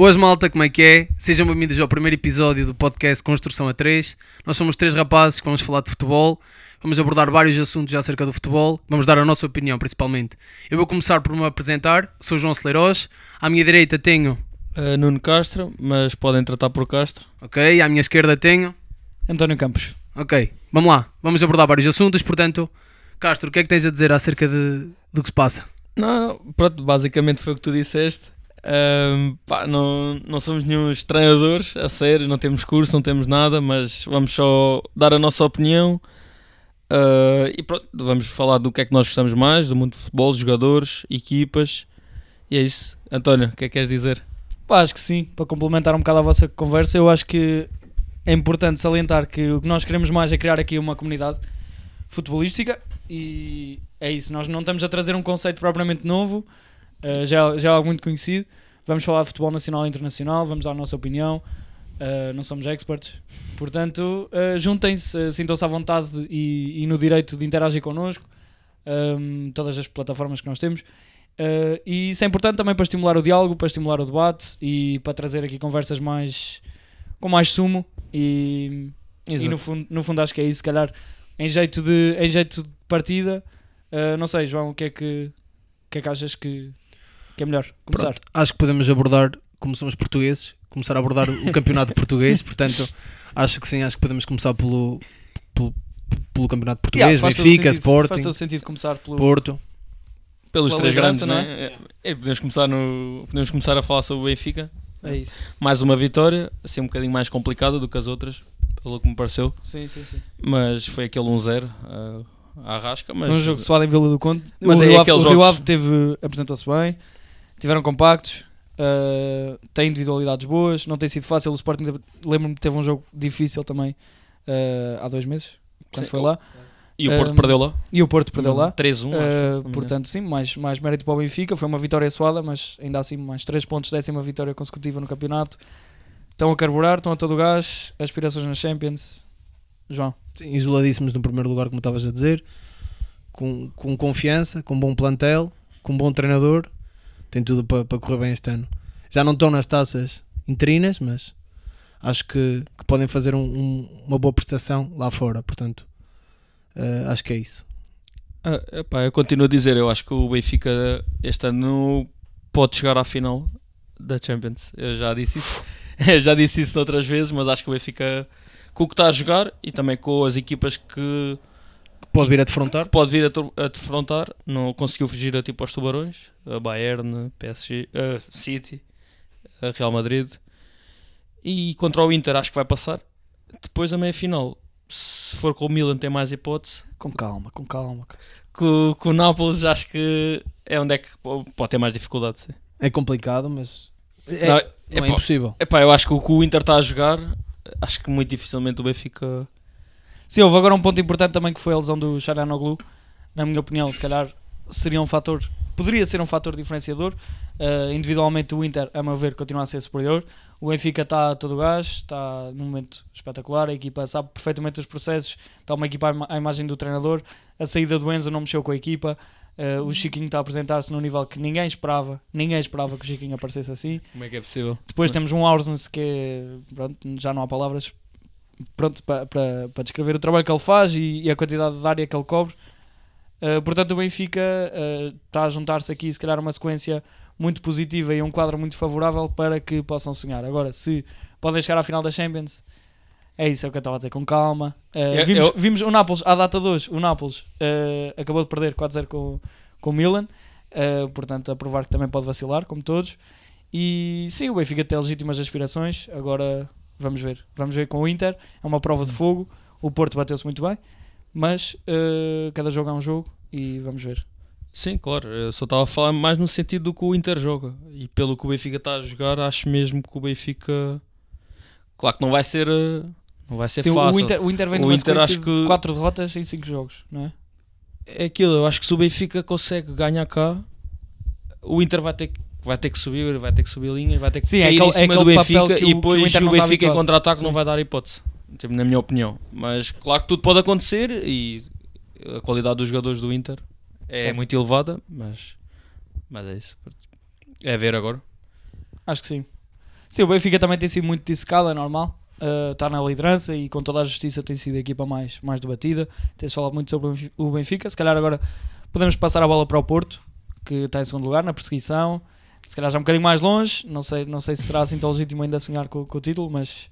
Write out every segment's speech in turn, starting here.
Boas malta, como é que é? Sejam bem-vindos ao primeiro episódio do podcast Construção a 3. Nós somos três rapazes que vamos falar de futebol. Vamos abordar vários assuntos acerca do futebol. Vamos dar a nossa opinião, principalmente. Eu vou começar por me apresentar. Sou João Celeiros. À minha direita tenho... Uh, Nuno Castro, mas podem tratar por Castro. Ok. À minha esquerda tenho... António Campos. Ok. Vamos lá. Vamos abordar vários assuntos. Portanto, Castro, o que é que tens a dizer acerca de, do que se passa? Não, não, pronto, basicamente foi o que tu disseste. Um, pá, não, não somos nenhum treinadores, a sério, não temos curso, não temos nada, mas vamos só dar a nossa opinião. Uh, e pronto, vamos falar do que é que nós gostamos mais, do mundo de futebol, jogadores, equipas. E é isso. António, o que é que queres dizer? Pá, acho que sim, para complementar um bocado a vossa conversa, eu acho que é importante salientar que o que nós queremos mais é criar aqui uma comunidade futebolística e é isso. Nós não estamos a trazer um conceito propriamente novo, uh, já, já é algo muito conhecido. Vamos falar de futebol nacional e internacional, vamos dar a nossa opinião. Uh, não somos experts, portanto, uh, juntem-se, sintam-se à vontade e, e, no direito de interagir connosco, um, todas as plataformas que nós temos. e isso é importante também para estimular o diálogo, para estimular o debate e para trazer aqui conversas mais com mais sumo. E, e no, fundo, no fundo acho que é isso, se calhar em jeito de, em jeito de partida. Uh, não sei, João, o que é que, que, é que achas que, que é melhor começar? Pronto, acho que podemos abordar, como somos portugueses, começar a abordar o campeonato português, portanto, acho que sim, acho que podemos começar pelo, pelo, pelo campeonato português, yeah, Benfica, sentido, Sporting, faz todo sentido começar pelo Porto. Pelos três grandes, não é? é? é? podemos, começar no, podemos começar a falar sobre o Benfica. É isso. Mais uma vitória, assim um bocadinho mais complicada do que as outras, pelo que me pareceu. Sim, sim, sim. Mas foi aquele 1-0 uh, à rasca. Mas... Foi um jogo suado em Vila do Conde. Mas o é Rio, Ave, o Rio Ave teve, apresentou-se bem, tiveram compactos, uh, tem individualidades boas, não tem sido fácil. O Sporting, lembro-me que teve um jogo difícil também uh, há dois meses, quando sim, foi lá. E o Porto um, perdeu lá. E o Porto perdeu lá. 3-1. Uh, portanto, sim, mais, mais mérito para o Benfica. Foi uma vitória suada, mas ainda assim, mais 3 pontos, décima vitória consecutiva no campeonato. Estão a carburar, estão a todo o gás, aspirações na Champions. João. Sim, isoladíssimos no primeiro lugar, como estavas a dizer, com, com confiança, com bom plantel, com bom treinador, tem tudo para, para correr bem este ano. Já não estão nas taças interinas, mas acho que, que podem fazer um, um, uma boa prestação lá fora, portanto, uh, acho que é isso. Ah, epá, eu continuo a dizer, eu acho que o Benfica este ano pode chegar à final da Champions. Eu já disse isso. já disse isso outras vezes, mas acho que o Benfica, com o que está a jogar e também com as equipas que pode vir a defrontar, pode vir a, a defrontar, não conseguiu fugir a tipo aos tubarões, a Bayern, PSG, a City, a Real Madrid e contra o Inter acho que vai passar. Depois a meia final, se for com o Milan tem mais hipótese. Com calma, com calma. Com, com o Nápoles acho que é onde é que pode ter mais dificuldade. Sim. É complicado, mas é, não, é, não é impossível. Epá, eu acho que o que o Inter está a jogar, acho que muito dificilmente o Benfica. Sim, houve agora um ponto importante também que foi a lesão do Charanoglu. Na minha opinião, se calhar seria um fator, poderia ser um fator diferenciador. Uh, individualmente, o Inter, a meu ver, continua a ser superior. O Benfica está a todo gás, está num momento espetacular. A equipa sabe perfeitamente os processos, está uma equipa à imagem do treinador. A saída do Enzo não mexeu com a equipa. Uh, o Chiquinho está a apresentar-se num nível que ninguém esperava. Ninguém esperava que o Chiquinho aparecesse assim. Como é que é possível? Depois temos um Aursnes que é, pronto, já não há palavras pronto, para, para, para descrever o trabalho que ele faz e, e a quantidade de área que ele cobre. Uh, portanto, o Benfica uh, está a juntar-se aqui, se calhar, uma sequência muito positiva e um quadro muito favorável para que possam sonhar. Agora, se podem chegar à final da Champions, é isso, é o que eu estava a dizer, com calma. Uh, eu, vimos, eu... vimos, o Nápoles, à data de hoje, o Nápoles acabou de perder 4-0 com, com o Milan, portanto, a provar que também pode vacilar, como todos. E sim, o Benfica tem legítimas aspirações, agora vamos ver. Vamos ver com o Inter, é uma prova de fogo, o Porto bateu-se muito bem, mas cada jogo é um jogo e vamos ver. Sim, claro, eu só estava a falar mais no sentido do que o Inter joga. E pelo que o Benfica está a jogar, acho mesmo que o Benfica. Claro que não vai ser não vai ser Sim, fácil. O Inter, o Inter vem o Inter acho que 4 derrotas em 5 jogos, não é? É aquilo, eu acho que se o Benfica consegue ganhar cá, o Inter vai ter que vai ter que subir, vai ter que subir linhas, vai ter que Sim, é aquele, é do Benfica e depois o, Inter o Benfica em contra-ataque não vai dar hipótese, tipo, na minha opinião. Mas claro que tudo pode acontecer e a qualidade dos jogadores do Inter é certo. muito elevada, mas, mas é isso. É ver agora. Acho que sim. Sim, o Benfica também tem sido muito dissecado, é normal. Uh, está na liderança e com toda a justiça tem sido a equipa mais, mais debatida. Tem-se falado muito sobre o o Benfica. Se calhar agora podemos passar a bola para o Porto, que está em segundo lugar na perseguição. Se calhar já um bocadinho mais longe. Não sei, não sei se será assim tão legítimo ainda sonhar com, com o título, mas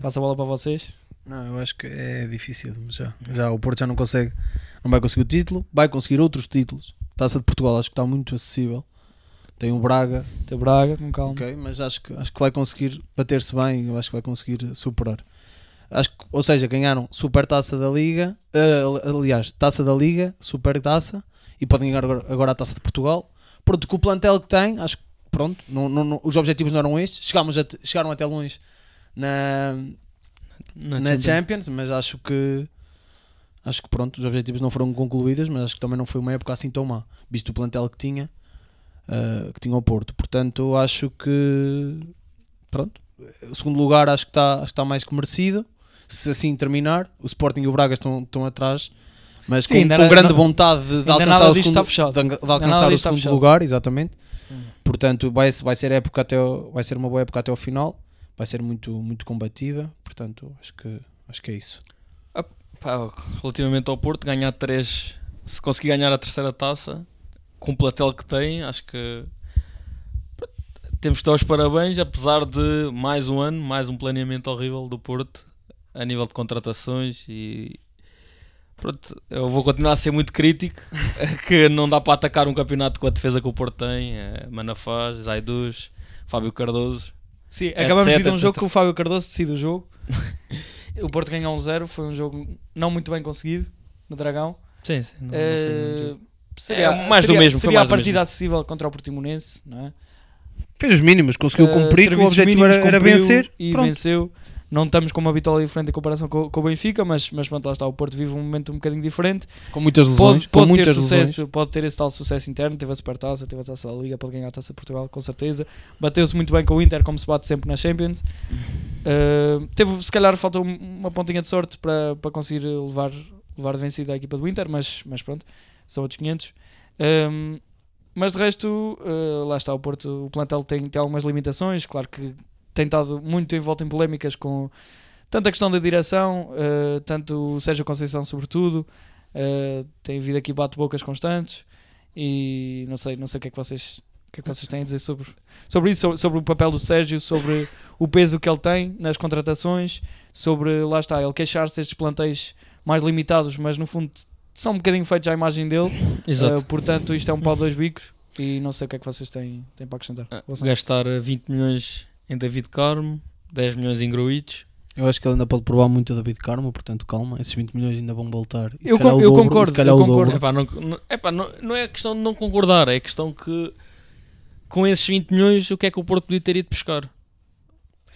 passo a bola para vocês. Não, eu acho que é difícil. Já, já o Porto já não consegue, não vai conseguir o título, vai conseguir outros títulos. Taça de Portugal acho que está muito acessível. Tem o Braga, Tem o Braga, com calma. ok, mas acho que, acho que vai conseguir bater-se bem. Acho que vai conseguir superar. Acho que, ou seja, ganharam Super Taça da Liga, eh, aliás, Taça da Liga, Super Taça, e podem ganhar agora, agora a Taça de Portugal. Pronto, com o plantel que tem, acho que pronto, não, não- não- os objetivos não eram estes. Chegámos a- chegaram até longe na, Na na Champions. Champions, mas acho que acho que pronto, os objetivos não foram concluídos, mas acho que também não foi uma época assim tão má, visto o plantel que tinha, uh, que tinha o Porto. Portanto, acho que pronto, o segundo lugar acho que está está mais que merecido. Se assim terminar, o Sporting e o Braga estão, estão atrás, mas Sim, com, com grande não- vontade de, de alcançar o segundo, de, de alcançar o segundo lugar, exatamente. Hum. Portanto, vai, vai ser época até o- vai ser uma boa época até ao final, vai ser muito muito combativa, portanto, acho que acho que é isso. Pá, relativamente ao Porto, ganhar três, se conseguir ganhar a terceira taça, com o platel que tem, acho que temos de dar os parabéns, apesar de mais um ano, mais um planeamento horrível do Porto, a nível de contratações e pronto, eu vou continuar a ser muito crítico, que não dá para atacar um campeonato com a defesa que o Porto tem, é, Manafaz, Zaidus, Fábio Cardoso, Sim, acabamos de de um jogo etc. que o Fábio Cardoso decide o jogo. o Porto ganhou um 0 foi um jogo não muito bem conseguido no Dragão. sim, sim, não- não foi um Eh, jogo. seria, É, mais do seria- mesmo, foi Seria mais a do partida mesmo. acessível contra o Portimonense, não é? Fez os mínimos, conseguiu Eh, cumprir, que o objetivo era, mínimos, era vencer. E Pronto. venceu. Não estamos com uma vitória diferente em comparação com, com o Benfica, mas, mas pronto, lá está. O Porto vive um momento um bocadinho diferente. Com muitas lesões, Pode, com pode ter muitas lesões. sucesso, pode ter esse tal sucesso interno. Teve a Supertaça, teve a Taça da Liga, pode ganhar a Taça de Portugal, com certeza. Bateu-se muito bem com o Inter, como se bate sempre na Champions. Uh, teve, se calhar, faltou um- uma pontinha de sorte para, para conseguir levar, levar de vencida a equipa do Inter, mas, mas pronto, são outros 500. Um, mas de resto, uh, lá está, o Porto, o plantel tem, tem algumas limitações, claro que tem estado muito envolto em polémicas com tanto a questão da direção, uh, tanto o Sérgio Conceição sobretudo, uh, tem havido aqui bate-bocas constantes e não sei, não sei o que é que vocês o que é que vocês têm a dizer sobre, sobre isso, sobre, sobre o papel do Sérgio, sobre o peso que ele tem nas contratações, sobre, lá está, ele queixar-se destes plantéis mais limitados, mas no fundo são um bocadinho feitos à imagem dele, Exato. Uh, portanto isto é um pau de dois bicos e não sei o que é que vocês têm, têm para acrescentar. Ah, gastar eh, 20 milhões em David Carmo, 10 milhões em Gruites. Eu acho que ele ainda pode provar muito a David Carmo, portanto calma, esses 20 milhões ainda vão voltar. E Eu calhar con- o eu dobro, concordo, eu concordo. Epá, não, não, epá, não, não é questão de não concordar, é questão que com esses 20 milhões o que é que o Porto podia ter ido buscar?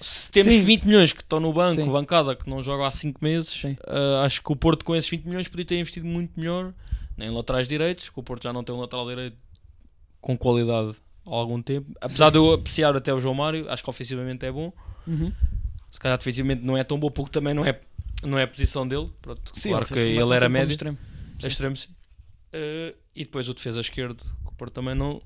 Se temos Sim. 20 milhões que estão no banco, Sim. bancada que não joga há 5 meses, ah, acho que o Porto com esses 20 milhões podia ter investido muito melhor em laterais direitos, que o Porto já não tem um lateral direito com qualidade há algum tempo. Apesar de eu apreciar até o João Mário, acho que ofensivamente é bom. Uhum. Se calhar defensivamente não é tão bom porque também não é, não é a posição dele. Pronto, Sim, claro que ele era médio. extremo. É extremo, sim. Eh, e depois o defesa esquerdo, que o Porto também não,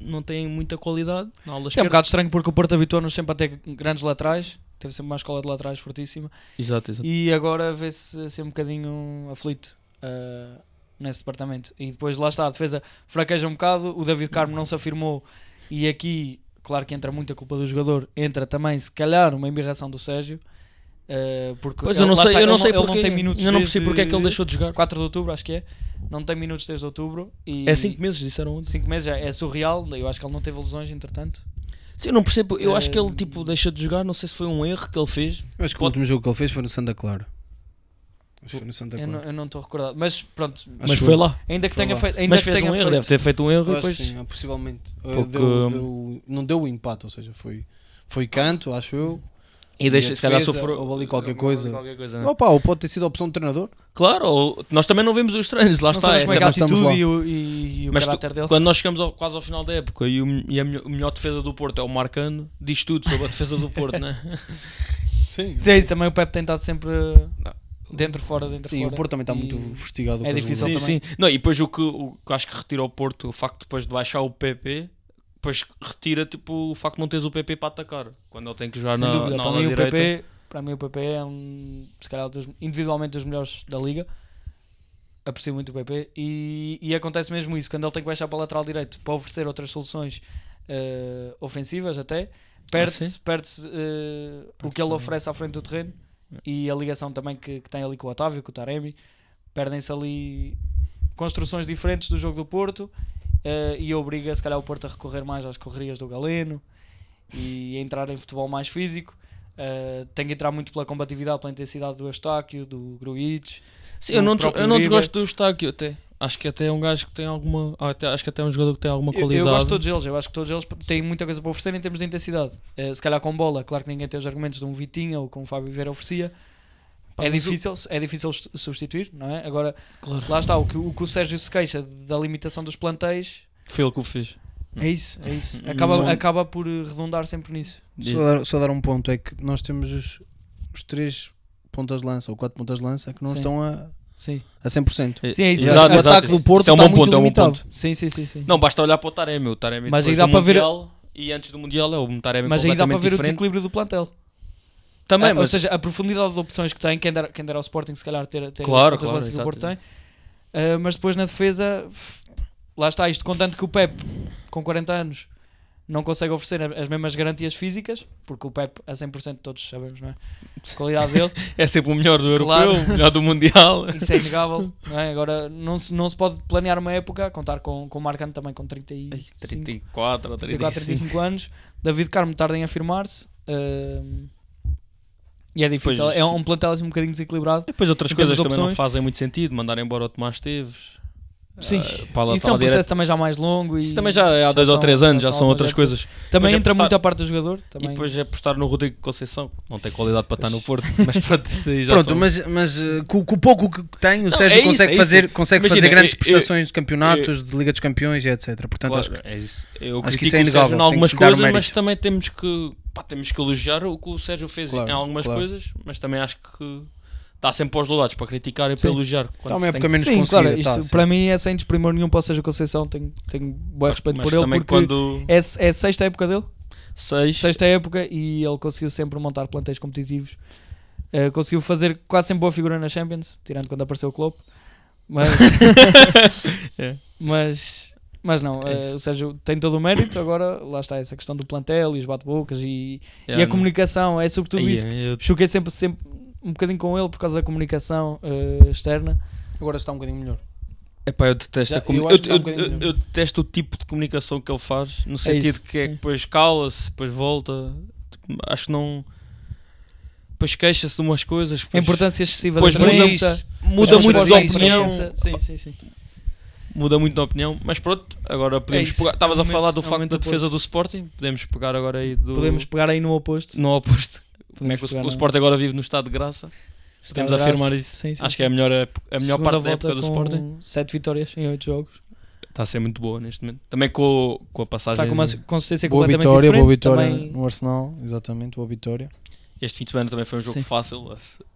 não tem muita qualidade na aula Sim, é um bocado estranho porque o Porto habituou-nos sempre a ter grandes laterais, teve sempre uma escola de laterais fortíssima Exato, exato. e agora vê-se assim um bocadinho aflito uh, nesse departamento. E depois lá está, a defesa fraqueja um bocado, o David Carmo não se afirmou e aqui, claro que entra muita culpa do jogador, entra também se calhar uma embirração do Sérgio. uh, porque Pois ele- eu não sei, está, eu não sei ele porque, não tem minutos eu não percebi desde porque é que ele deixou de jogar. 4 de outubro, acho que é. Não tem minutos desde outubro. E É 5 meses, disseram ontem. 5 meses já é surreal. Eu acho que ele não teve lesões, entretanto. Sim, eu não percebo, eu acho que ele Eh, tipo deixa de jogar, não sei se foi um erro que ele fez. Eu acho que o último jogo que ele fez foi no Santa Clara. Acho no Santa Eu não- Clara. eu não estou recordado. Mas pronto, mas que foi foi. lá. ainda que Foi tenha lá. feito. Ainda Mas que fez tenha um erro, deve ter feito um erro e Eu acho depois. sim, possivelmente. Uh, Porque- deu- deu- não deu o empate, ou seja, foi, foi canto, acho eu. E deixa, a se calhar sofreu. houve ali qualquer coisa. qualquer coisa, né? Opa, ou pode ter sido a opção do treinador. Claro, ou- nós também não vemos os treinos, lá não está. essa é que é a atitude lá. e o, e, e o Mas tu-. Quando nós chegamos ao- quase ao final da época e, o, e a melhor, melhor defesa do Porto é o Marcano, diz tudo sobre a defesa do Porto, né? Sim. Sim, é isso também o Pepe tem estado sempre dentro, fora, dentro, Sim, fora. o Porto também está E- muito fustigado. é difícil sim, sim. Não, e depois o que, o que acho que retirou o Porto, o facto depois de baixar o PP, depois retira tipo, o facto de não teres o PP para atacar. Quando ele tem que jogar Sem na, dúvida. na Para mim, o direita. PP, para mim o PP é um, se calhar dos- individualmente dos melhores da liga. Aprecio muito o PP e, e acontece mesmo isso quando ele tem que baixar para o lateral direito para oferecer outras soluções eh, ofensivas até perde-se sim. perde-se, eh, o que ele oferece à frente do terreno e a ligação também que, que tem ali com o Otávio, com o Taremi perdem-se ali construções diferentes do jogo do Porto eh, e obriga se calhar o Porto a recorrer mais às correrias do Galeno e a entrar em futebol mais físico. Eh, tem que entrar muito pela combatividade, pela intensidade do Eustáquio, do Gruitch. Sim, eu não, eu não desgosto do Eustáquio até. Acho que até é um gajo que tem alguma. até- acho que até é um jogador que tem alguma Eu, qualidade. eu gosto de todos eles, eu acho que todos eles têm muita coisa para oferecer em termos de intensidade. Eh, se calhar com bola, claro que ninguém tem os argumentos de um Vitinha ou como o Fábio Vieira oferecia. Pá, é, mas o- difícil, é difícil su- substituir, não é? Agora, Claro. lá está, o que, o que o Sérgio se queixa da limitação dos plantéis Foi ele que o fez. é isso, é isso. Acaba, não- acaba por eh, redundar sempre nisso. Só dar, só dar um ponto, é que nós temos os, os três pontas de lança ou quatro pontas de lança que não Sim. estão a, Sim, a 100%. Sim, é isso. Exato, o exato. ataque do Porto Isso é um está bom muito ponto, é um bom limitado. ponto. sim, sim, sim. sim. Não, basta olhar para o Taremi. O Taremi Mas aí depois dá do para ver- Mundial e antes do Mundial é o Taremi Mas aí dá para completamente ver o diferente. desequilíbrio do plantel. Também, Ah, Ou mas seja, a profundidade de opções que tem, quem dera, quem dera ao Sporting, se calhar, ter, ter Claro, claro, lança que o Porto tem. Ah, mas depois na defesa, lá está isto, contanto que o Pep, com 40 anos, não consegue oferecer as mesmas garantias físicas, porque o Pep, a 100% todos sabemos, não é? A qualidade dele, é sempre o melhor do Claro. europeu, o melhor do Mundial. isso é inegável, não é? Agora, não se, não se pode planear uma época, contar com, com o Marcano também com 35, 34 ou 34, 35. 35 anos, David Carmo tardem a afirmar-se, ah, e é difícil, Pois. é um plantel assim um bocadinho desequilibrado. Depois outras Em coisas também não fazem muito sentido. Mandar embora o Tomás Teves. Sim, ah, para isso é um processo direita. também já mais longo. E Isso também já há já dois ou são- três já anos, já são são outras coisas. Também Depois é entra apostar- muito a parte do jogador. Também. E depois é apostar no Rodrigo Conceição, que não tem qualidade para estar no Porto, mas pronto, já Pronto, são- mas, mas eh, com, com o pouco que tem, o Não, Sérgio é isso, consegue, é fazer, consegue Imagina, fazer grandes eu- eu- prestações de campeonatos, de Liga dos Campeões e etc. Portanto, Claro, acho que é isso. Eu acho que isso é inegável, em algumas coisas, mas também temos que, pá, temos que elogiar o que o Sérgio fez Claro, em algumas coisas, mas também acho que está sempre para os dois lados, para criticar e Sim. para elogiar. quando Está uma época menos Sim, claro, isto tá, sim. para mim é sem desprimor nenhum para o Sérgio Conceição. Tenho, tenho bom respeito mas por ele, porque quando é, é a sexta época dele. seis, Sexta época e ele conseguiu sempre montar plantéis competitivos. Eh, conseguiu fazer quase sempre boa figura na Champions, tirando quando apareceu o Klopp. Mas, É. mas, mas não, É isso. o Sérgio tem todo o mérito. Agora, lá está essa questão do plantel e os bate-bocas e, é, e a não- comunicação. É sobretudo isso. eu- Choquei sempre, sempre um bocadinho com ele por causa da comunicação eh, externa. Agora está um bocadinho melhor. Epá, eu detesto Já- a comu- eu eu, um eu- eu- detesto o tipo de comunicação que ele faz, no sentido isso, que é que depois cala-se, depois volta. Acho que não. Depois queixa-se de umas coisas. A depois- importância excessiva depois da muda, muda muito de opinião. Sim, sim, sim. Muda muito de opinião, mas pronto, agora podemos isso, pegar. é Estavas um a falar do é facto da defesa oposto. do Sporting, podemos pegar agora aí do. Podemos pegar aí no oposto. no oposto. Como é que o, o Sporting agora vive no estado de graça? Podemos afirmar graça. isso. Sim, sim, Acho sim. que é a melhor, a melhor Segunda parte da época do Sporting. Sete vitórias em oito jogos. Está a ser muito boa neste momento. Também com, com a passagem. Está com uma consistência Boa completamente vitória, diferente. boa vitória também- no Arsenal, exatamente, boa vitória. Este fim de semana também foi um jogo Sim. fácil.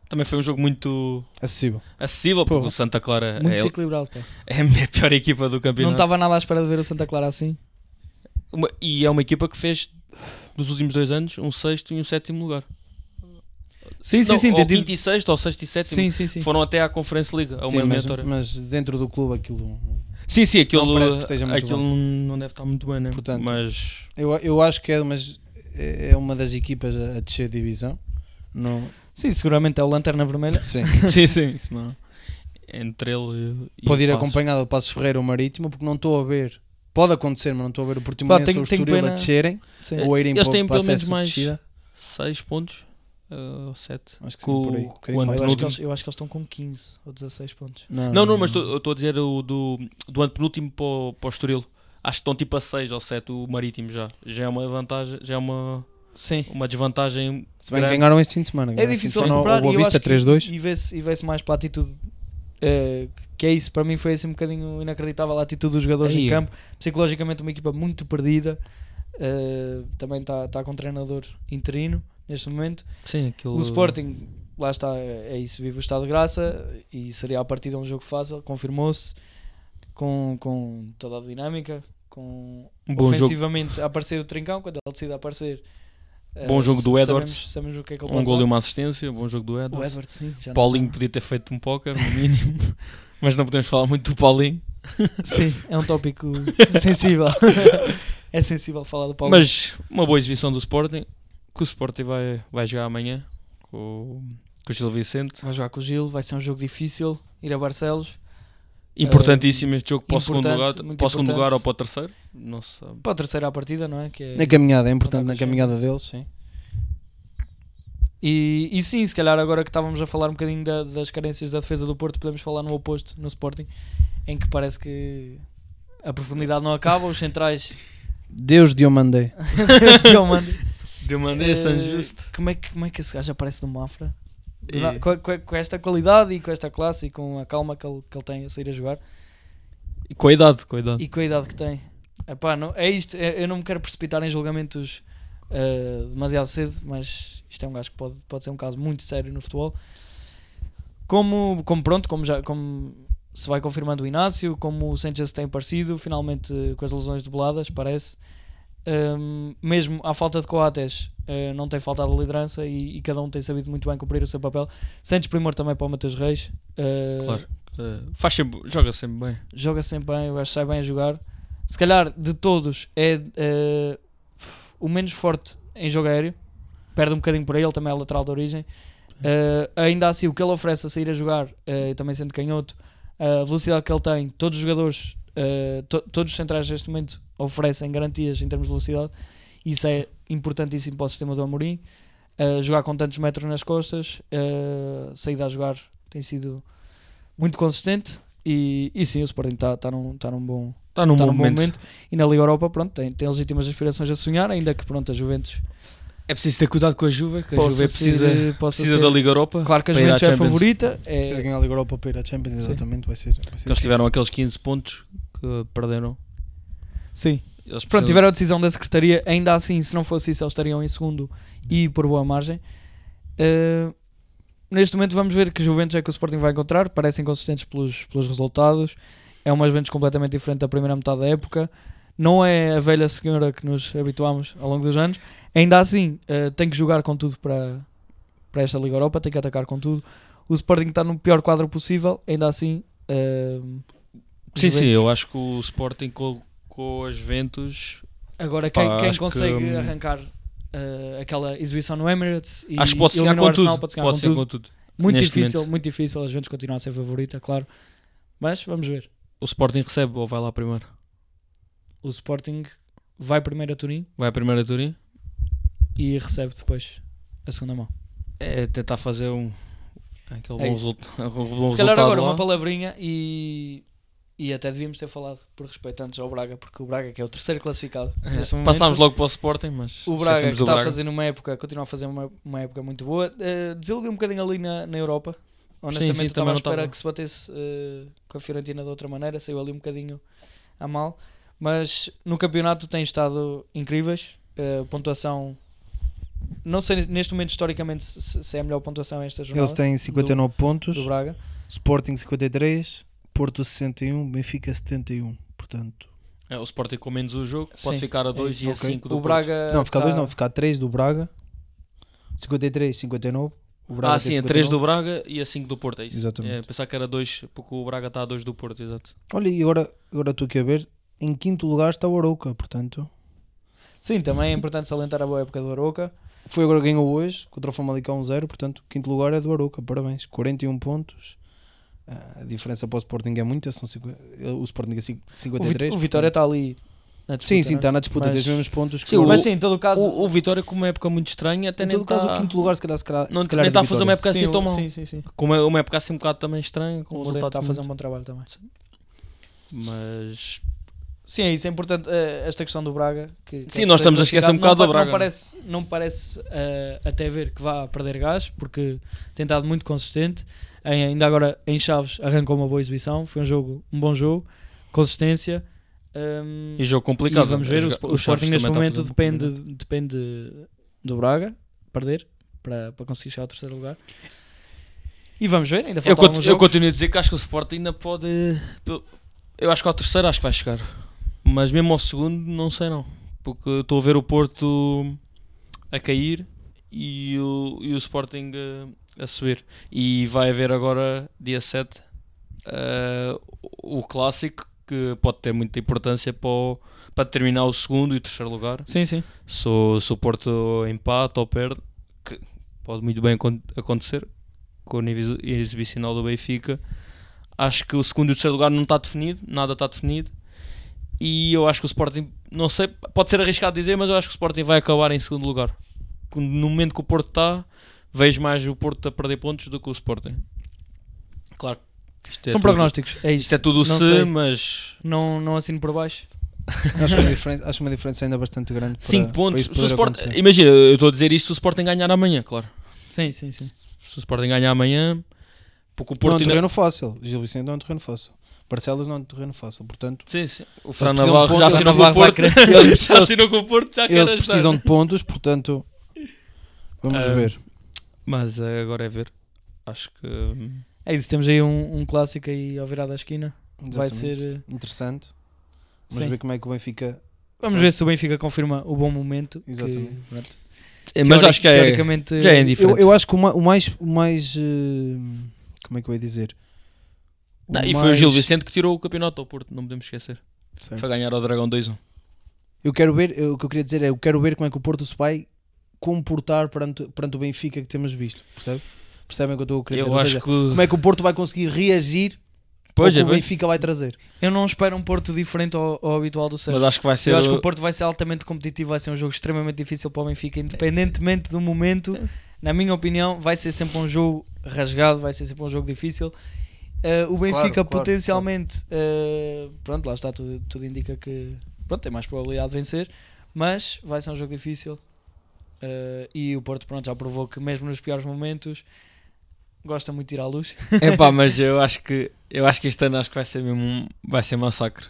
Também foi um jogo muito Acessível. acessível, porque Pô. o Santa Clara Muito é, desequilibrado. pá. é a minha pior equipa do Não campeonato. estava nada à espera de ver o Santa Clara assim. Uma- e é uma equipa que fez, nos últimos dois anos, um sexto e um sétimo lugar. Sim, Não, sim, sim. Ou quinto e sexto, ou sexto e sétimo. Sim, sim, sim. Foram até à Conference League, a uma Sim, mas, mas dentro do clube aquilo. Sim, sim, aquilo, Não parece que esteja muito aquilo bem. não deve estar muito bem, né? Portanto, mas Eu, eu acho que é, mas é é uma das equipas a, a descer divisão. Não, Sim, seguramente é o Lanterna Vermelha. sim. sim, sim, isso não. entre ele e Pode o ir Passos. acompanhado do Passos Ferreira ou Marítimo, porque não estou a ver. Pode acontecer, mas não estou a ver o Portimonense tenho- ou o tenho Estoril pena- a descerem Sim. ou a irem Eles para, têm para pelo menos acesso de mais descida. 6 pontos uh, ou 7. Acho que com sim, por aí. o- com o. Eu acho, que eles, eu acho que eles estão com 15 ou 16 pontos. Não, não, mas estou a dizer o do, do ano penúltimo para o, para o Estoril. Acho que estão tipo a 6 ou 7 o Marítimo já. Já é uma vantagem, já é uma, Sim. uma desvantagem. Se bem que grande. ganharam este fim de semana. É difícil de recuperar ao e Vista acho que 3-2. e vê-se vê-se mais pela atitude eh, que é isso, para mim foi assim um bocadinho inacreditável a atitude dos jogadores Aí em campo, psicologicamente uma equipa muito perdida eh, também está tá com um treinador interino neste momento, Sim, aquilo. o Sporting lá está, é é isso, vive o estado de graça e seria a partida um jogo fácil, confirmou-se com, com toda a dinâmica com Um bom jogo, ofensivamente a aparecer o Trincão, quando ele decide aparecer. Eh, Bom jogo do Edwards. Sabemos, sabemos é um gol e uma assistência, bom jogo do Edwards. O Edwards, sim. Paulinho podia ter feito um póquer, no mínimo. Mas não podemos falar muito do Paulinho. Sim, é um tópico sensível. é sensível falar do Paulinho. Mas uma boa exibição do Sporting. Que o Sporting vai, vai jogar amanhã com, com o Gil Vicente. Vai jogar com o Gil, vai ser um jogo difícil. Ir a Barcelos. Importantíssimo este jogo para o segundo lugar, para o segundo lugar ou para o terceiro. Não se sabe. Para a terceira partida, não é? Que é- Na caminhada, é importante na caminhada deles, sim. E, e sim, se calhar agora que estávamos a falar um bocadinho da- das carências da defesa do Porto, podemos falar no oposto, no Sporting, em que parece que a profundidade não acaba, os centrais Deus de mandei. Deus te manda. Deu uma Eh, San Justo. Como é, que, como é que esse gajo aparece no Mafra? E- Com, com- com esta qualidade e com esta classe e com a calma que ele, que ele tem a sair a jogar E com a idade, com a idade. e com a idade que tem. Epá, não, é isto, é- eu não me quero precipitar em julgamentos eh, demasiado cedo, mas isto é um gajo que pode, pode ser um caso muito sério no futebol. Como, como pronto, como, já, como se vai confirmando o Inácio, como o Sanchez tem parecido, finalmente eh, com as lesões debeladas, parece. Um, mesmo à falta de Coates, eh, não tem faltado a liderança e, e cada um tem sabido muito bem cumprir o seu papel. Santos primeiro também para o Mateus Reis. eh, Claro. Eh, faz sempre, joga sempre bem. joga sempre bem, eu acho que sai bem a jogar. Se calhar de todos é o menos forte em jogo aéreo, perde um bocadinho por aí, ele também é lateral de origem. Eh, ainda assim, o que ele oferece a sair a jogar, também sendo canhoto, a velocidade que ele tem, todos os jogadores, eh, to- todos os centrais neste momento oferecem garantias em termos de velocidade. Isso é importantíssimo para o sistema do Amorim. Eh, jogar com tantos metros nas costas, eh, saída a jogar tem sido muito consistente. E, e sim, o Sporting está tá num, tá num bom, Está num tá bom num bom momento. momento. E na Liga Europa, pronto, tem, tem legítimas aspirações a sonhar, ainda que pronto, a Juventus É preciso ter cuidado com a Juve, que a Juve precisa, ser- precisa ser- da Liga Europa. Claro que a Juventus é a favorita. É, Precisa ganhar a Liga Europa para ir à Champions, exatamente. Vai ser, vai ser Eles difícil. tiveram aqueles 15 pontos que perderam. sim. Eles Pronto, precisam- tiveram a decisão da Secretaria. Ainda assim, se não fosse isso, eles estariam em segundo e por boa margem. Uh, neste momento, vamos ver que Juventus é que o Sporting vai encontrar. Parecem consistentes pelos, pelos resultados. É uma Juventus completamente diferente da primeira metade da época. Não é a velha senhora que nos habituámos ao longo dos anos. Ainda assim, uh, tem que jogar com tudo para, para esta Liga Europa, tem que atacar com tudo. O Sporting está no pior quadro possível. Ainda assim, uh, Sim, sim, Juventus- eu acho que o Sporting com, com as Ventos Agora, quem, Pá, quem acho que, consegue hum, arrancar uh, aquela exibição no Emirates e acho que pode o com Arsenal, tudo. pode Pode com tudo. com tudo. Muito neste difícil, momento. muito difícil. A gente continua a ser favorita, claro. Mas vamos ver. O Sporting recebe ou vai lá primeiro? O Sporting vai primeiro a Turim Vai a primeira Turim? e recebe depois a segunda mão. É tentar fazer um. Aquele É bom, isso. resulta- um bom Se calhar agora lá. uma palavrinha e, e até devíamos ter falado por respeito antes ao Braga, porque o Braga que é o terceiro classificado É, momento, Passámos logo para o Sporting, mas O Braga que do está a Braga. fazer uma época, continua a fazer uma, uma época muito boa. Uh, desiludiu um bocadinho ali na, na Europa. Honestamente, sim, eu estava à espera que se batesse uh, com a Fiorentina de outra maneira. Saiu ali um bocadinho a mal. Mas no campeonato tem estado incríveis. Uh, pontuação. Não sei neste momento, historicamente, se, se é a melhor pontuação esta jornada. Eles têm 59 pontos, Do Braga. Sporting 53, Porto 61, Benfica 71. Portanto, É, o Sporting com menos o jogo pode Sim, ficar a é 2 isso. e a Ok. 5 do O Porto. Braga. não, ficar tá- 2 não, ficar 3 do Braga, 53, 59. O Braga Ah, sim, a 3 do 59. Braga e a 5 do Porto, é isso. Exatamente. É, pensar que era 2, porque o Braga está a 2 do Porto, exato. Olha, e agora agora estou aqui a ver, em quinto lugar está o Arouca, portanto, Sim, também é importante salientar a boa época do Aroca. foi agora ganhou hoje contra o Famalicão 1-0, portanto, quinto lugar é do Arouca, parabéns, 41 pontos. Ah, A diferença para o Sporting é muita, são 50, o Sporting é cin- O, 53. Vit- o Vitória está ali na disputa. Sim, sim, né? está na disputa, Mas- tem os mesmos pontos que Sim, o o- Mas sim, em todo o caso. O, o Vitória com uma época muito estranha, até Em nem todo caso, tá- o quinto lugar, se calhar, se calhar, Não- se calhar nem é tá a do fazer uma época assim sim, tão mal. Sim, sim, sim. com uma, uma época assim um bocado também estranha, com O Modena está a fazer um bom trabalho também. Mas Sim, é isso, é importante eh, esta questão do Braga. Que, que Sim, é nós estamos a esquecer um bocado do Não pa- Braga. Não parece, não parece eh, até ver que vá perder gás, porque tem estado muito consistente. Ainda agora em Chaves arrancou uma boa exibição, foi um jogo, um bom jogo, consistência. ehm, e jogo e complicado. vamos ver, o, o Chaves Sporting neste tá momento um depende, depende do Braga perder para, para conseguir chegar ao terceiro lugar. E vamos ver, ainda Eu, faltam conti- alguns eu continuo a dizer que acho que o Sporting ainda pode. Eu acho que ao terceiro acho que vai chegar. Mas mesmo ao segundo, não sei não. Porque estou a ver o Porto a cair e o, e o Sporting a, subir. E vai haver agora, dia 7, eh, o clássico que pode ter muita importância para, o- para determinar o segundo e o terceiro lugar. Sim, sim. Se o, se o Porto empata ou perde, que pode muito bem acon- acontecer com o nível exibicional do Benfica. Acho que o segundo e o terceiro lugar não está definido, nada está definido. E eu acho que o Sporting, não sei, pode ser arriscado dizer, mas eu acho que o Sporting vai acabar em segundo lugar. No momento que o Porto está, vejo mais o Porto a perder pontos do que o Sporting. Claro. isto é São tudo- prognósticos. É isso. Isto é tudo não se, sei. mas Não, não assino por baixo. Acho uma diferença, acho uma diferença ainda bastante grande. Para, 5 para pontos. o poder Sport- imagina, eu estou a dizer isto se o Sporting ganhar amanhã, claro. Sim, sim, sim. Se o Sporting ganhar amanhã, porque o Não é Porto um ainda- terreno fácil. Gil Vicente não é um terreno fácil. Barcelos não é um terreno fácil. Portanto, Sim, sim. O Fran Navarro já assinou com o Porto. Eles- já assinou com o Porto, já eles precisam de pontos. Portanto, vamos Ah, ver. Mas eh, agora é ver. Acho que. hum, É isso. Temos aí um, um clássico aí ao virar da esquina. Vai Exatamente. ser. eh, interessante. Vamos Sim. ver como é que o Benfica. Vamos ver se o Benfica confirma o bom momento. que, Exatamente. pronto, Mas teori- acho que é, teoricamente, já é Eu, indiferente. eu acho que o ma- o mais. O mais eh, como é que eu ia dizer? O Não, e foi o Gil Vicente que tirou o campeonato ao Porto, não podemos esquecer. Certo. Foi ganhar ao Dragão 2-1. Eu quero ver, eu- o que eu queria dizer é, eu quero ver como é que o Porto se vai comportar perante, perante o Benfica que temos visto, percebe? Percebem o que eu estou a querer Eu dizer? Acho seja, que. como é que o Porto vai conseguir reagir Pois ao é, que o bem. Benfica vai trazer? Eu não espero um Porto diferente ao, ao habitual do Sérgio. Mas acho que vai ser. Eu acho que o- Porto vai ser altamente competitivo, vai ser um jogo extremamente difícil para o Benfica, independentemente do momento. Na minha opinião, vai ser sempre um jogo rasgado, vai ser sempre um jogo difícil. Eh, o Benfica claro, potencialmente, eh, pronto, lá está, tudo, tudo indica que pronto, tem mais probabilidade de vencer, mas vai ser um jogo difícil. Eh, e o Porto pronto, já provou que mesmo nos piores momentos gosta muito de ir à luz. É pá, mas eu acho que. Eu acho que este ano acho que vai ser mesmo. um- Vai ser massacre.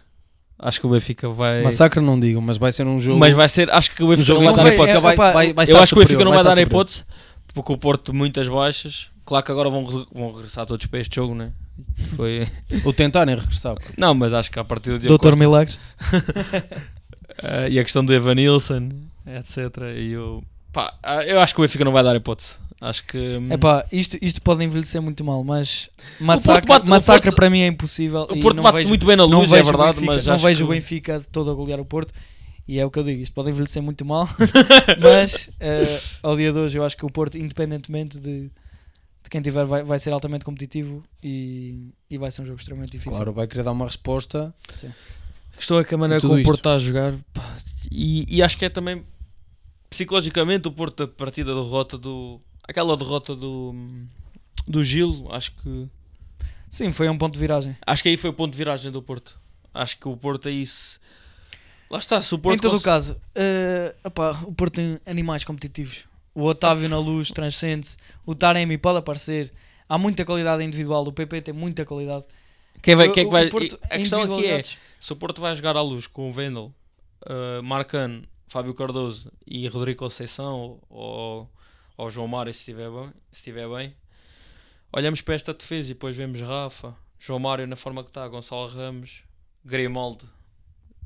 Acho que o Benfica vai. Massacre não digo, mas vai ser um jogo. Mas vai ser. Acho que o um Benfica jogo não vai dar o é, hipótese. Benfica vai, vai, vai Eu acho que o Benfica superior, não vai dar superior. hipótese porque o Porto muitas baixas. Claro que agora vão, vão regressar todos para este jogo, né? Foi. Ou tentarem regressar. pá. Não, mas acho que a partir do Diogo Doutor Costa, Milagres. eh, e a questão do Evanilson, etc. E eu, pá, ah, eu acho que o Benfica não vai dar hipótese. Acho que. hum, Epá, isto, isto pode envelhecer muito mal, mas massacre, bate- o massacre Porto- para mim é impossível. o Porto bate-se muito bem na não luz, é vejo o verdade, Benfica- mas não acho vejo o que- Benfica de todo a golear o Porto e é o que eu digo, isto pode envelhecer muito mal, mas eh, ao dia de hoje eu acho que o Porto, independentemente de, de quem tiver, vai, vai ser altamente competitivo e, e vai ser um jogo extremamente difícil. Claro, vai querer dar uma resposta. A questão é que a maneira como o. Porto está a jogar pá, e, e acho que é também psicologicamente o Porto a partir da derrota do aquela derrota do do Gil acho que Sim, foi um ponto de viragem. acho que aí foi o ponto de viragem do Porto acho que o Porto aí se lá está se o Porto em todo cons- o caso, eh, epá, o Porto tem animais competitivos. O Otávio na luz transcende-se, o Taremi pode aparecer. Há muita qualidade individual, o PP tem muita qualidade. quem vai O- quem é que vai Porto, a questão aqui é se o Porto vai jogar à luz com o Vendel uh, Marcano Fábio Cardoso e Rodrigo Conceição ou, ou João Mário se estiver bem, se estiver bem olhamos para esta defesa e depois vemos Rafa, João Mário na forma que está, Gonçalo Ramos, Grimaldo,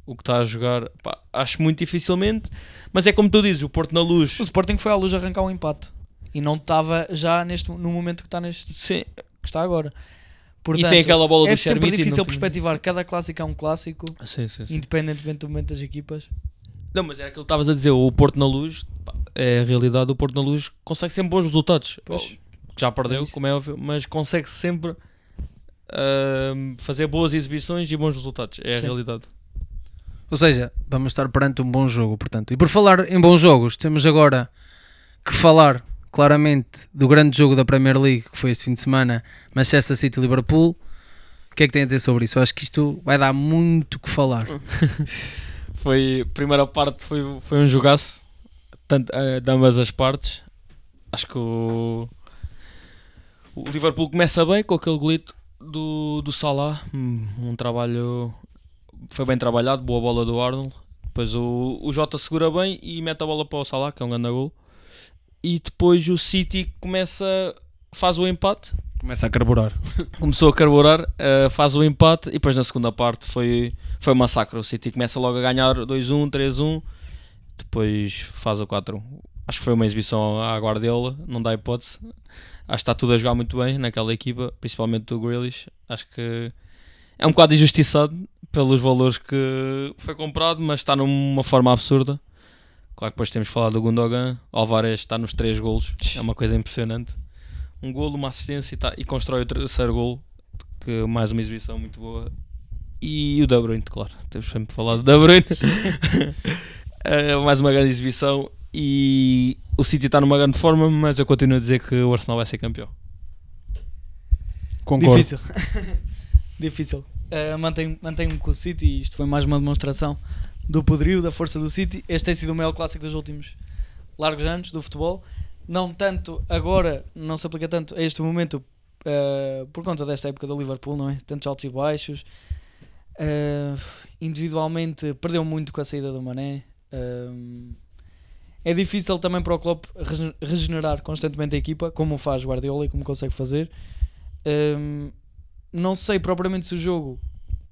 o que está a jogar, pá, acho muito dificilmente, mas é como tu dizes, o Porto na luz, O Sporting foi à luz arrancar um empate e não estava já neste, no momento que está, neste, sim, que está agora. e Portanto, tem aquela bola é do sempre Sherbit difícil perspectivar. Cada clássico é um clássico, Sim, sim, sim. independentemente do momento das equipas. Não, mas era aquilo que estavas a dizer, o Porto na luz, pá, é a realidade, o Porto na luz consegue sempre bons resultados. Pois. Já perdeu, É como é óbvio, mas consegue sempre ahm, fazer boas exibições e bons resultados. É a Sim. realidade. Ou seja, vamos estar perante um bom jogo, portanto. E por falar em bons jogos, temos agora que falar claramente do grande jogo da Premier League, que foi este fim de semana, Manchester City Liverpool. O que é que tem a dizer sobre isso? Eu acho que isto vai dar muito que falar. Foi, primeira parte foi, foi um jogaço, tanto, eh, de ambas as partes. Acho que o, o Liverpool começa bem com aquele golito do, do Salah, Hum, um trabalho foi bem trabalhado, boa bola do Arnold. Depois o, o Jota segura bem e mete a bola para o Salah, que é um grande gol. E depois o City começa, faz o empate Começa a carburar. começou a carburar, eh, faz o empate e depois na segunda parte foi, foi um massacre. O City começa logo a ganhar 2-1, 3-1, depois faz o 4-1. Acho que foi uma exibição à Guardiola, não dá hipótese. Acho que está tudo a jogar muito bem naquela equipa, principalmente do Grealish. Acho que é um bocado injustiçado pelos valores que foi comprado, mas está numa forma absurda. Claro que depois temos falado do Gundogan. O Alvarez está nos 3 golos, é uma coisa impressionante. Um golo, uma assistência e, tá- e constrói o terceiro golo, que mais uma exibição muito boa. E o De Bruyne, claro, temos sempre falado do De Bruyne. Eh, mais uma grande exibição e o City está numa grande forma, mas eu continuo a dizer que o Arsenal vai ser campeão. Concordo. Difícil. Difícil. Uh, mantenho- Mantenho-me com o City e isto foi mais uma demonstração do poderio, da força do City. Este tem sido o maior clássico dos últimos largos anos do futebol. Não tanto agora, não se aplica tanto a este momento uh, por conta desta época do Liverpool, não é? Tantos altos e baixos. Uh, individualmente perdeu muito com a saída do Mané. Um, é difícil também para o Klopp rege- regenerar constantemente a equipa, como faz Guardiola e como consegue fazer. Não sei propriamente se o jogo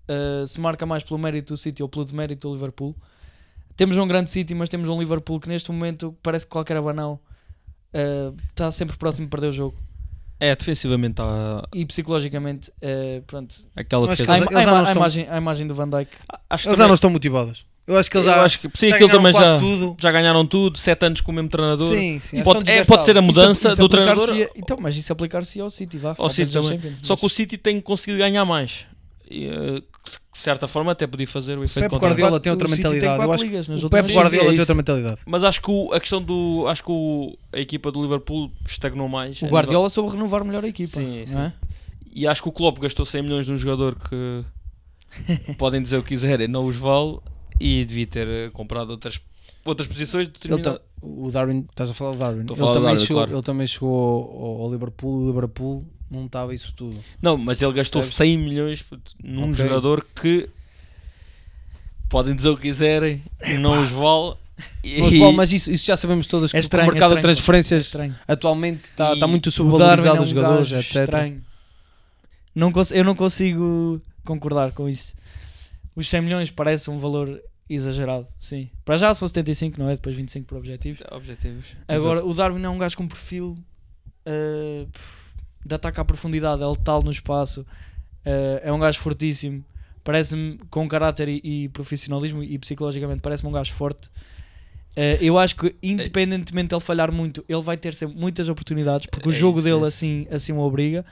uh, se marca mais pelo mérito do City ou pelo demérito do Liverpool. Temos um grande City, mas temos um Liverpool que neste momento parece que qualquer abanão uh, está sempre próximo de perder o jogo. É, defensivamente está E psicologicamente, uh, pronto. aquela acho que defesa. A, eles- eles já a- a estão- imagem, a imagem do Van Dijk. Acho que Eles já também- não estão motivados. Eu acho que eles eu já, acho que sim, já aquilo ganharam também quase já, tudo. já ganharam tudo, 7 anos com o mesmo treinador. Sim, sim. Pode- são é, pode ser a mudança Isso- isso do treinador. aplicar-se- Então, mas isso aplicar-se ao City, vá. Ao City também. Champions, Só que o mas- City tem conseguido ganhar mais. E, eh, de certa forma até podia fazer o efeito contrário. Guardiola tem outra tem mentalidade. quatro Eu acho ligas o Pep Guardiola é tem outra mentalidade. Mas acho que o- a questão do. Acho que o- a equipa do Liverpool estagnou mais. O Guardiola soube renovar melhor a equipa. Sim, sim. não é? nível- E acho que o Klopp gastou 100 milhões num jogador que podem dizer o que quiserem, não os vale. E devia ter eh, comprado outras, outras posições. Ele determina- tam- o Darwin, estás a falar do Darwin. Ele falar também, Darwin, chegou, claro. ele também chegou ao, ao Liverpool. O Liverpool não estava isso tudo. Não, mas ele gastou Percebes? 100 milhões puto, num Ok. jogador que podem dizer o que quiserem, não os vale. E- Mas, isso, isso já sabemos todos que É o estranho, mercado é de estranho. transferências Estranho. atualmente está está muito O subvalorizado é os jogadores, etc. estranho. Não eu não consigo concordar com isso. Os 100 milhões parece um valor exagerado, sim. Para já são 75, não é? Depois 25 por objetivos. Objetivos. Agora, o Darwin é um gajo com perfil uh, de ataque à profundidade, é letal no espaço, uh, é um gajo fortíssimo, parece-me com caráter e, e profissionalismo e psicologicamente parece-me um gajo forte. Uh, eu acho que independentemente de ele falhar muito, ele vai ter sempre muitas oportunidades porque o É jogo isso, é dele isso. assim, assim o obriga.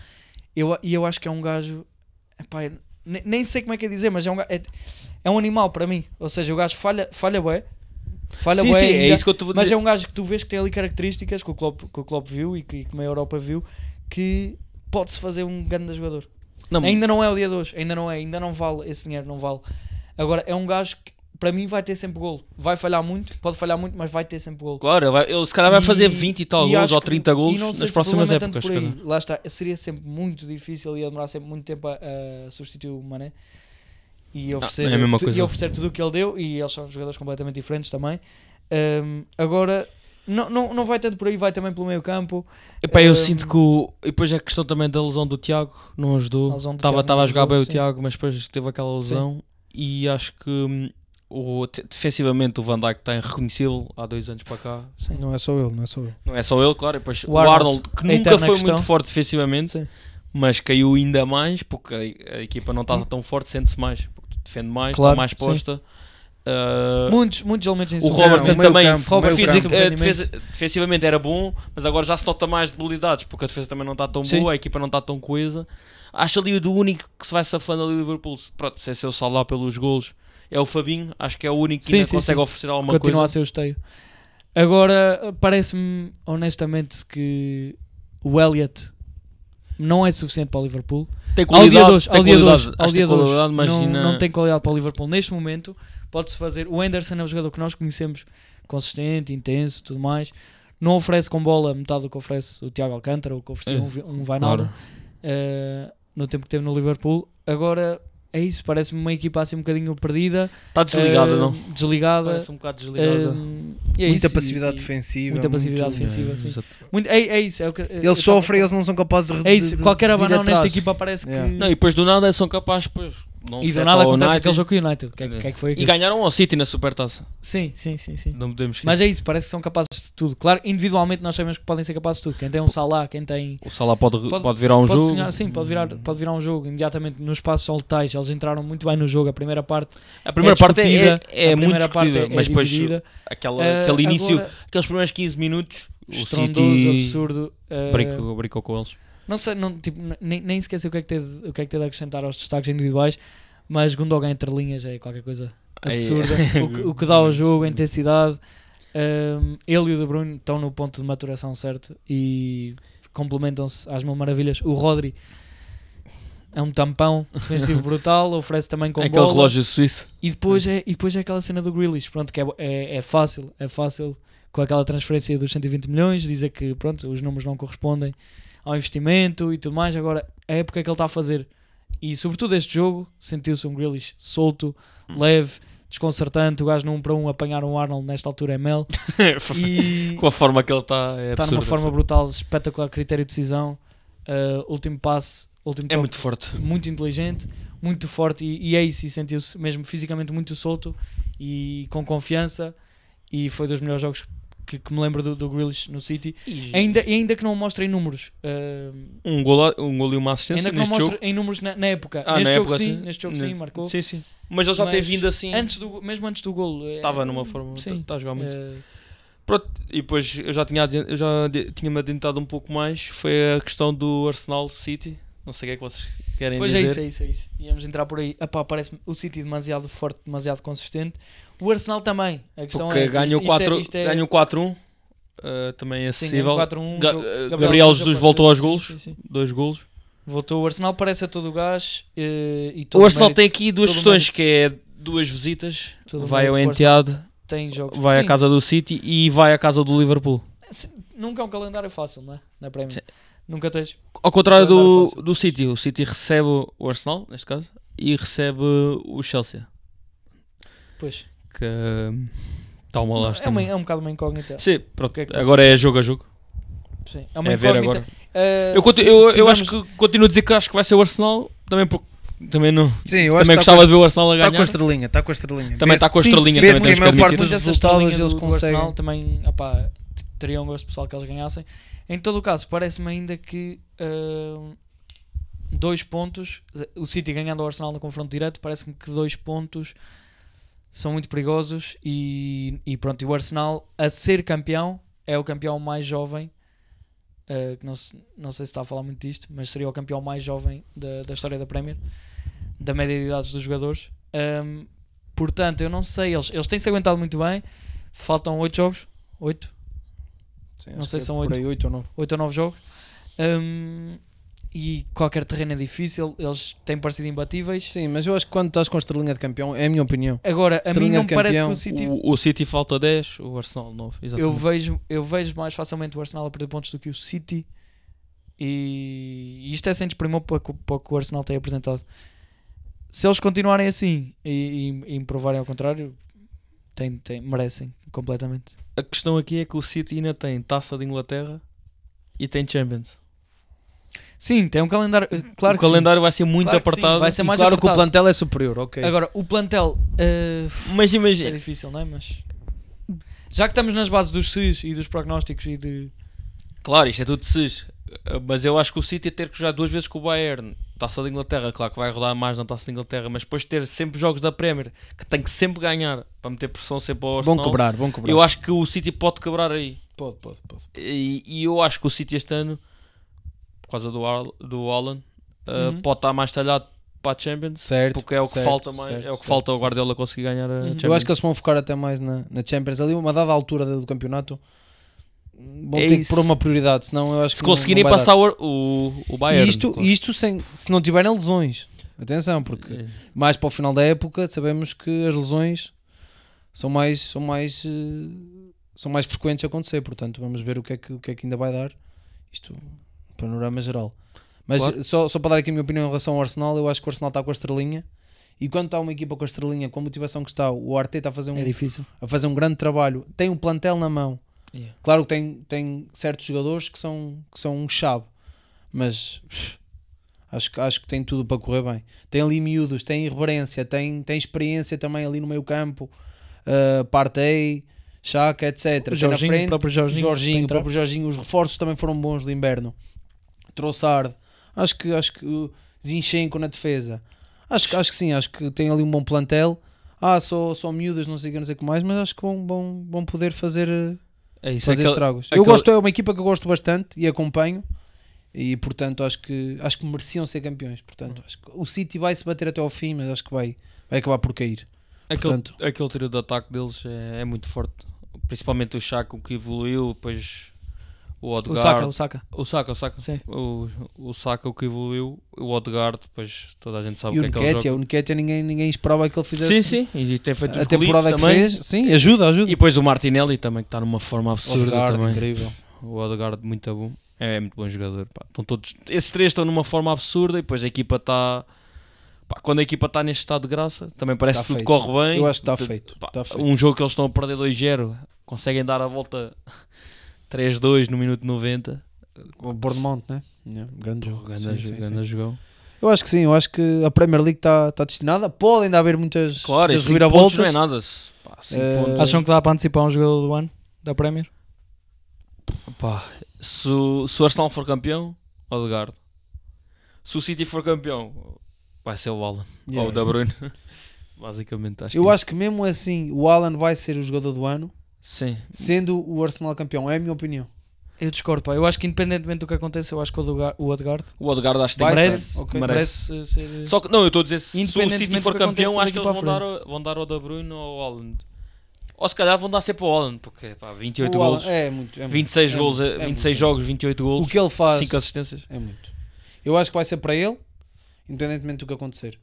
Eu, e eu acho que é um gajo. epá, eu ne- nem sei como é que é dizer, mas é um, é, é um animal para mim. Ou seja, o gajo falha, falha bué. Falha sim, bué sim, é isso que eu te vou Mas dizer. é um gajo que tu vês que tem ali características que o Klopp, que o Klopp viu e que, que a Europa viu que pode-se fazer um grande jogador. Não, Ainda não é o dia de hoje, ainda não é, ainda não vale esse dinheiro, não vale. Agora é um gajo que para mim vai ter sempre golo. Vai falhar muito, pode falhar muito, mas vai ter sempre golo. Claro, ele, vai- ele se calhar vai E- fazer 20 e tal e gols acho ou que- 30 gols e não sei nas próximas é épocas. Lá está, seria sempre muito difícil e ia demorar sempre muito tempo a, a substituir o Mané e oferecer, não é e oferecer tudo o que ele deu. E eles são jogadores completamente diferentes também. Ahm, agora, não, não, não vai tanto por aí, vai também pelo meio campo. Epá, eu Hum, sinto que o... E depois a questão também da lesão do Tiago não ajudou. Estava a jogar bem o sim. Tiago, mas depois teve aquela lesão. E acho que hum, o, te- defensivamente o Van Dijk está irreconhecível há dois anos para cá. Não é só ele, não é só ele. Não é só ele, claro. E depois O o, Arnold, que nunca foi questão. muito forte defensivamente, Sim. mas caiu ainda mais porque a, a equipa não estava tão forte, sente-se mais. Porque defende mais, Claro, está mais sim. Ah, Muitos, muitos elementos em o. Robertson o meio também o fisi- campo. eh, defesa- defensivamente era bom, mas agora já se nota mais debilidades porque a defesa também não está tão Sim. boa, a equipa não está tão coesa. Acho ali o único que se vai safando ali do Liverpool. Pronto, se é seu Salah pelos golos, é o Fabinho. Acho que é o único que Sim, ainda sim, consegue sim. oferecer alguma Continua a coisa. ser o esteio. Agora, parece-me honestamente que o Elliot não é suficiente para o Liverpool. Tem Ao dia qualidade, ao dia de qualidade, hoje, acho ao que dia não, não tem qualidade para o Liverpool neste momento. Pode-se fazer. O Anderson é um jogador que nós conhecemos, consistente, intenso, tudo mais. Não oferece com bola metade do que oferece o Tiago Alcântara ou que oferecia É, um, um Wijnaldum Claro. eh, no tempo que teve no Liverpool. Agora, é isso, parece-me uma equipa assim um bocadinho perdida. Está desligada, eh, não? Desligada. Parece um bocado desligada. e é muita isso, passividade e- defensiva. muita passividade muito- defensiva, sim. exato. muito- é, é isso. É o que, Eles sofrem, eles não são capazes de. É isso, de- de- qualquer abanão nesta equipa parece que. Yeah. Não, e depois do nada são capazes, depois. Não e do nada acontece United. aquele jogo com o United. Que, é, que é que foi E ganharam ao City na Supertaça. Sim, sim, sim, sim. Não podemos. Mas é isso, parece que são capazes de tudo. Claro, individualmente nós sabemos que podem ser capazes de tudo. Quem tem um Salah, quem tem. O Salah pode, Pode- pode, virar um pode jogo. sonhar, sim, pode virar, pode virar um jogo imediatamente nos passos são letais. Eles entraram muito bem no jogo. A primeira parte A primeira é parte é, é, a muito discutida, é, mas depois aquela, Eh, aquele início, agora, aqueles primeiros 15 minutos, o City absurdo. eh, brincou, brincou com eles. Não sei, não, tipo, nem, nem esqueci o que, é que ter, o que é que ter de acrescentar aos destaques individuais, mas Gundogan entre linhas é qualquer coisa absurda. o, que, o que dá ao jogo, a intensidade. Um, ele e o De Bruyne estão no ponto de maturação certo e complementam-se às mil maravilhas. O Rodri é um tampão defensivo brutal, oferece também com É aquele bola. relógio suíço. E depois, é, e depois é aquela cena do Grealish, pronto, que é, é, é fácil, é fácil com aquela transferência dos 120 milhões, dizer que pronto, os números não correspondem ao investimento e tudo mais. Agora, a época que ele está a fazer, e sobretudo este jogo, sentiu-se um Grealish solto, leve, desconcertante. O gajo num para um apanhar um Arnold nesta altura é mel e com a forma que ele está, é está numa forma brutal, espetacular, critério de decisão, uh, último passe, último É toque muito forte. muito inteligente, muito forte e, e é isso, e sentiu-se mesmo fisicamente muito solto e com confiança e foi dos melhores jogos que, que me lembro do, do Grealish no City, ainda, e ainda que não mostre em números, uh, Um gol, um gol e uma assistência ainda que não mostre jogo. em números na, na época, Ah, neste na jogo época, sim, sim. neste jogo Ne- sim, marcou. Sim, sim. Mas ele já tem vindo assim. Antes do, mesmo antes do golo, eh, Estava numa forma. Está a jogar muito. eh, Pronto, e depois eu já tinha, eu já adi- tinha-me adiantado um pouco mais. Foi a questão do Arsenal City. Não sei o que é que vocês querem Pois é dizer. isso, é isso, é isso. Íamos entrar por aí. Epá, parece o City demasiado forte, demasiado consistente. O Arsenal também. A questão Porque é é- 4 é- ganham 4-1. uh, também é Sim, acessível. 4-1, Ga- jogo- uh, Gabriel Gabriel Jesus apareceu, voltou aos sim, golos. sim, sim. Dois golos. Voltou. O Arsenal parece a todo o gás. eh, e todo O Arsenal mérito- tem aqui duas questões, que é duas visitas. Todo vai ao Enteado, Tem jogos. vai à Sim, casa do City e vai à casa do Liverpool. sim, Nunca é um calendário fácil, não é? Na Premier. Sim. Nunca tens. Ao contrário do, do City, o City recebe o Arsenal, neste caso, e recebe o Chelsea. Pois. Que hum, está uma é, lástima. uma, é um bocado uma incógnita. Sim, pronto, que é que agora é jogo a jogo. Sim, é uma É ver incógnita. agora. Eh, Eu, se- eu, se eu acho que continuo a dizer que acho que vai ser o Arsenal, também porque também não. Sim, eu acho Também que está gostava de ver o Arsenal a está com a ganhar. estrelinha, está com a estrelinha. Também está com a Sim, estrelinha, vê-se também que temos a que maior parte dos resultados eles conseguem. Arsenal também opá, t- teria um gosto pessoal que eles ganhassem. Em todo o caso, parece-me ainda que ah, dois pontos, o City ganhando ao Arsenal no confronto direto, parece-me que dois pontos são muito perigosos e, e pronto, e o Arsenal a ser campeão é o campeão mais jovem. que não, se- não sei se está a falar muito disto, mas seria o campeão mais jovem da, da história da Premier, da média de idades dos jogadores. Ahm, portanto, eu não sei, eles, eles têm-se aguentado muito bem. Faltam 8 jogos, 8, Sim, Não sei que se são é por oito. aí 8 ou 9. 8 ou 9 jogos. Ahm, e qualquer terreno é difícil, eles têm parecido imbatíveis. Sim, mas eu acho que quando estás com a estrelinha de campeão, é a minha opinião. Agora, a mim não me parece que campeão, o City. O, o City falta 10, o Arsenal 9. Eu Exatamente. vejo, eu vejo mais facilmente o Arsenal a perder pontos do que o City. E isto é sem desprimor para, o- para o que o Arsenal tem apresentado. Se eles continuarem assim e, e, e me provarem ao contrário, tem, tem, merecem completamente. A questão aqui é que o City ainda tem taça de Inglaterra e tem Champions. Sim, tem um calendário. Claro o que sim. calendário vai ser muito Claro apertado. vai ser E mais claro que o apertado. plantel é superior, ok. Agora, o plantel. eh, Mas Isto é imagina, difícil, não é? Mas. Já que estamos nas bases dos SIS e dos prognósticos e de. claro, isto é tudo de cis. Mas eu acho que o City ter que jogar duas vezes com o Bayern, taça de Inglaterra, claro que vai rodar mais na taça de Inglaterra, mas depois ter sempre jogos da Premier que tem que sempre ganhar para meter pressão sempre ao Arsenal. Bom cobrar, bom cobrar. Eu acho que o City pode quebrar aí. Pode, pode, pode. E, e eu acho que o City este ano, por causa do, Ar- do Holland, uh, Uhum. pode estar mais talhado para a Champions. Certo. Porque é o que certo, falta mais, certo, é o que certo, falta certo. Guardiola conseguir ganhar a Uhum. Champions. Eu acho que eles vão focar até mais na, na Champions. Ali, uma dada altura do campeonato, vão É ter isso. que pôr uma prioridade, senão eu acho que se não- conseguirem não vai passar dar. o, o, o Bayern. E isto, claro. isto sem, se não tiverem lesões. Atenção, porque É. mais para o final da época sabemos que as lesões são mais, são mais, eh, são mais frequentes a acontecer. Portanto, vamos ver o que é que, o que, é que ainda vai dar. Isto, um panorama geral. Mas Claro. só, só para dar aqui a minha opinião em relação ao Arsenal, eu acho que o Arsenal está com a estrelinha E quando está uma equipa com a estrelinha, com a motivação que está, o Arteta a fazer um, É difícil. a fazer um grande trabalho, tem um plantel na mão. Yeah. Claro que tem, tem certos jogadores que são, que são um chave, mas pff, acho, que- acho que tem tudo para correr bem. Tem ali miúdos, tem irreverência, tem, tem experiência também ali no meio campo, uh, Partey, Chaka, etc. O Tem na Jorginho, o frente, próprio Jorginho, Jorginho, o próprio Jorginho, os reforços também foram bons do inverno. Trossard, acho que acho que Zinchenko na defesa. Acho, que- acho que sim, acho que tem ali um bom plantel. Ah, só, só miúdas, não sei o que, não sei o que mais, mas acho que vão, vão, vão poder fazer, eh, É isso, fazer aquele- estragos. aquele- Eu gosto, é uma equipa que eu gosto bastante e acompanho. E portanto acho que acho que mereciam ser campeões. Portanto, acho que o City vai se bater até ao fim, mas acho que vai, vai acabar por cair. Aquele, Portanto- aquele tiro de ataque deles é, é muito forte. Principalmente o Chaco que evoluiu, depois o O Odegaard. Saka, o Saka. O Saka, o Saka. Sim. O, o Saka o que evoluiu, o Odegaard, depois toda a gente sabe e o o que é que ele Nketiah, joga. o Nketiah ninguém, ninguém esperava que ele fizesse Sim, sim, e tem feito a temporada que também. fez. Sim, ajuda, ajuda. E depois o Martinelli também, que está numa forma absurda Odegaard, também. incrível. O Odegaard muito bom. É muito bom jogador. pá. Estão todos, esses três estão numa forma absurda e depois a equipa está. Quando a equipa está neste estado de graça, também parece Tá que tudo feito. corre bem. Eu acho que está feito. pá, Está feito. Um jogo que eles estão a perder 2-0, conseguem dar a volta 3-2 no minuto 90. O Bournemouth, né? Yeah, grande jogo. Grande, Sim, grande sim. jogão. Eu acho que sim, eu acho que a Premier League está tá destinada. Pode ainda haver muitas, Claro, muitas e 5 pontos reviravoltas. não é nada. Pá, pontos. Acham que dá para antecipar um jogador do ano da Premier? Pá, se, o- se o Arsenal for campeão, Odegaard. Se o City for campeão, vai ser o Alan. Yeah. Ou o Da Bruyne. Basicamente, acho Eu que acho que mesmo assim o Alan vai ser o jogador do ano, Sim. sendo o Arsenal campeão. É a minha opinião. Eu discordo, pá. Eu acho que independentemente do que aconteça, eu acho que o Odegaard, o Odegaard O Odegaard acho que tem merece, ok. merece. merece ser... Só que, não, eu estou a dizer, se o Independentemente City for campeão, acho que eles vão dar, vão dar ao Da Bruyne ou ao Holland. Ou se calhar vão dar sempre ao Holland, porque pá, 28 O Alan- golos, é muito. É muito, 26 é golos, muito, é 26 muito. jogos, 28 O golos, que ele faz 5 assistências. é muito. Eu acho que vai ser para ele, independentemente do que acontecer.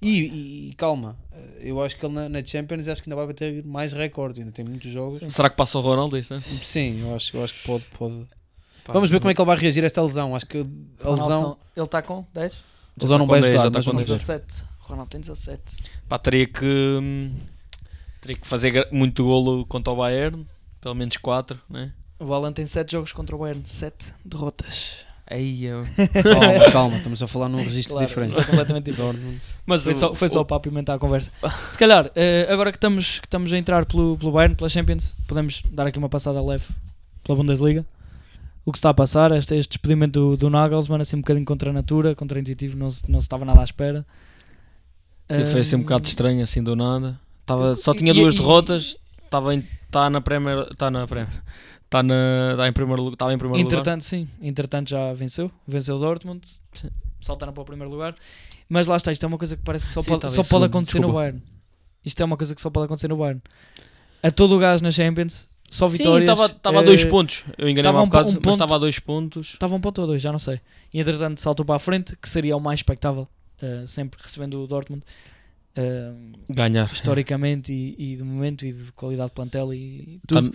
E, e- e calma, eu acho que ele na, na Champions acho que ainda vai bater mais recordes. Ainda tem muitos jogos. Sim, Será que passa o Ronaldo isso, né? eu, acho, eu acho que pode. pode. Pá, Vamos ver como é que ele vai reagir a esta lesão. Acho que a Ronaldo lesão, são- Ele está com 10? a lesão não com vai 10, já ajudar. está mas com vamos 10. ver. 17. O Ronaldo tem 17. Pá, teria que hum, teria que fazer muito golo contra o Bayern, pelo menos 4, né? O Alan tem 7 jogos contra o Bayern, 7 derrotas. Aí, eu- Calma, calma, estamos a falar num registro Claro, diferente. é completamente diferente. Mas Foi o- só, foi só o- para apimentar a conversa. Se calhar, eh, agora que estamos, que estamos a entrar pelo, pelo Bayern, pela Champions, podemos dar aqui uma passada leve pela Bundesliga. O que se está a passar, este, este despedimento do, do Nagelsmann, assim um bocadinho contra a natura, contra-intuitivo, não, se- não se estava nada à espera. Sim, foi assim um Eh, bocado estranho, assim do nada. Tava, só tinha e- duas e- derrotas, estava em, tá na Premier, está na Premier, está na, tá em primeiro, estava em primeiro lugar. Entretanto, sim, entretanto já venceu, venceu o Dortmund, Sim. saltaram para o primeiro lugar. Mas lá está, isto é uma coisa que parece que só Sim, pode, só pode acontecer no desculpa. Bayern. Isto é uma coisa que só pode acontecer no Bayern. A todo o gás na Champions, só Sim, vitórias. estava estava a eh, dois pontos. Eu enganei-me há um bocado, um mas ponto- estava a dois pontos. Estava um ponto ou dois, já não sei. E entretanto saltou para a frente, que seria o mais expectável, eh, sempre recebendo o Dortmund, eh, Ganhar. historicamente e, e de momento e de qualidade de plantel e Tá- tudo.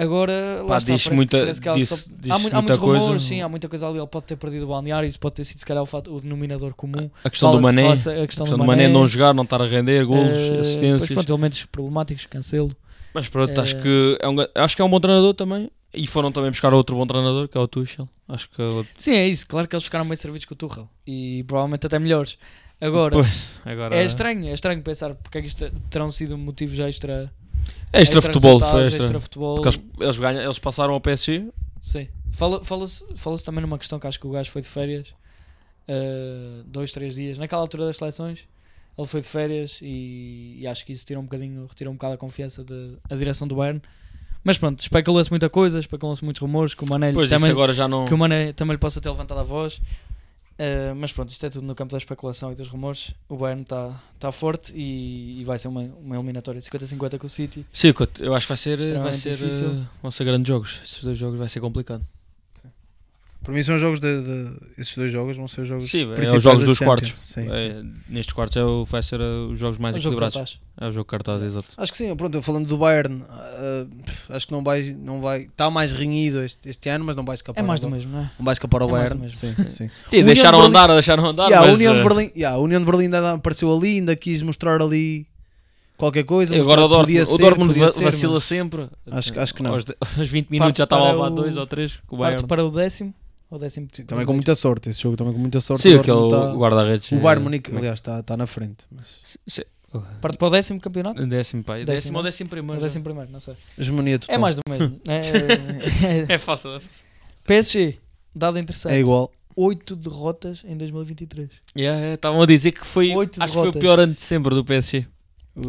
Agora, Pá, lá está, diz parece, muita- parece que só- diz há, mu- há muita muitos coisa. rumores, sim, há muita coisa ali. Ele pode ter perdido o balneário, isso pode ter sido, se calhar, o, fato- o denominador comum. a questão do Mané. A a questão do Mané não jogar, não estar a render, golos, Pois assistências. pronto, elementos problemáticos, cancelo. Mas pronto, acho Eh, que é um, acho que é um bom treinador também. E foram também buscar outro bom treinador, que é o Tuchel. Acho que ele- Sim, é isso. Claro que eles ficaram bem servidos com o Tuchel e provavelmente até melhores. Agora, Pois, agora é estranho, é estranho pensar porque é que isto terão sido motivos extra. É extra futebol, foi extra. extra futebol. Porque eles, eles, ganham, eles passaram ao PSG. Sim. Fala- Fala-se fala também numa questão que acho que o gajo foi de férias eh, dois, três dias. Naquela altura das seleções, ele foi de férias e, e acho que isso tirou um bocadinho, retirou um bocado a confiança da direção do Bayern. Mas pronto, especula-se muita coisa, especulam-se muitos rumores que o Mané também, agora já não. que o Mané também lhe possa ter levantado a voz. Eh, mas pronto, isto é tudo no campo da especulação e dos rumores. O Bayern está tá forte e, e vai ser uma, uma eliminatória 50-50 com o City. Sim, eu- acho que vai ser, vai ser, difícil. eh, vão ser grandes jogos. Estes dois jogos vai ser complicado. Para mim são os jogos de, de- Esses dois jogos vão ser os jogos. Sim, é os jogos dos Champions. quartos. Sim, sim. É, nestes quartos é o, vai ser uh, os jogos mais jogo equilibrados. É o jogo cartaz, exato. Acho que sim, pronto, eu falando do Bayern, ah, acho que não vai, não vai, está mais renhido este, este ano, mas não vai escapar. É mais do mesmo, não é? Não vai escapar ao É mais do Bayern. mesmo. Sim, sim. Sim, deixaram de Berlim- andar, deixaram andar, Yeah, a mas, União de uh, Berlim, yeah, a União de Berlim ainda apareceu ali, ainda quis mostrar ali qualquer coisa. E agora o que Dortmund, podia o ser, Dortmund va- ser, vacila mas sempre. Acho, que- acho que não. Aos, de- aos 20 minutos já Parte estava a levar o- 2 ou 3 com o Parte para o décimo. Ou décimo Sim, também com muita sorte, esse jogo também com muita sorte. Sim, o aquele Dortmund tá- guarda-redes. o Bayern é- Munique, aliás, está tá na frente. Mas... Sim. Parte para o décimo campeonato? Décimo, pai. Décimo, Décimo ou não? décimo primeiro. décimo primeiro, não sei. Hegemonia total. É mais do mesmo. É, É fácil. é fácil. PSG, dado interessante. É igual. 8 derrotas em 2023. Yeah, yeah, Estavam a dizer que foi. Oito acho que foi o derrotas. pior ano de sempre do PSG.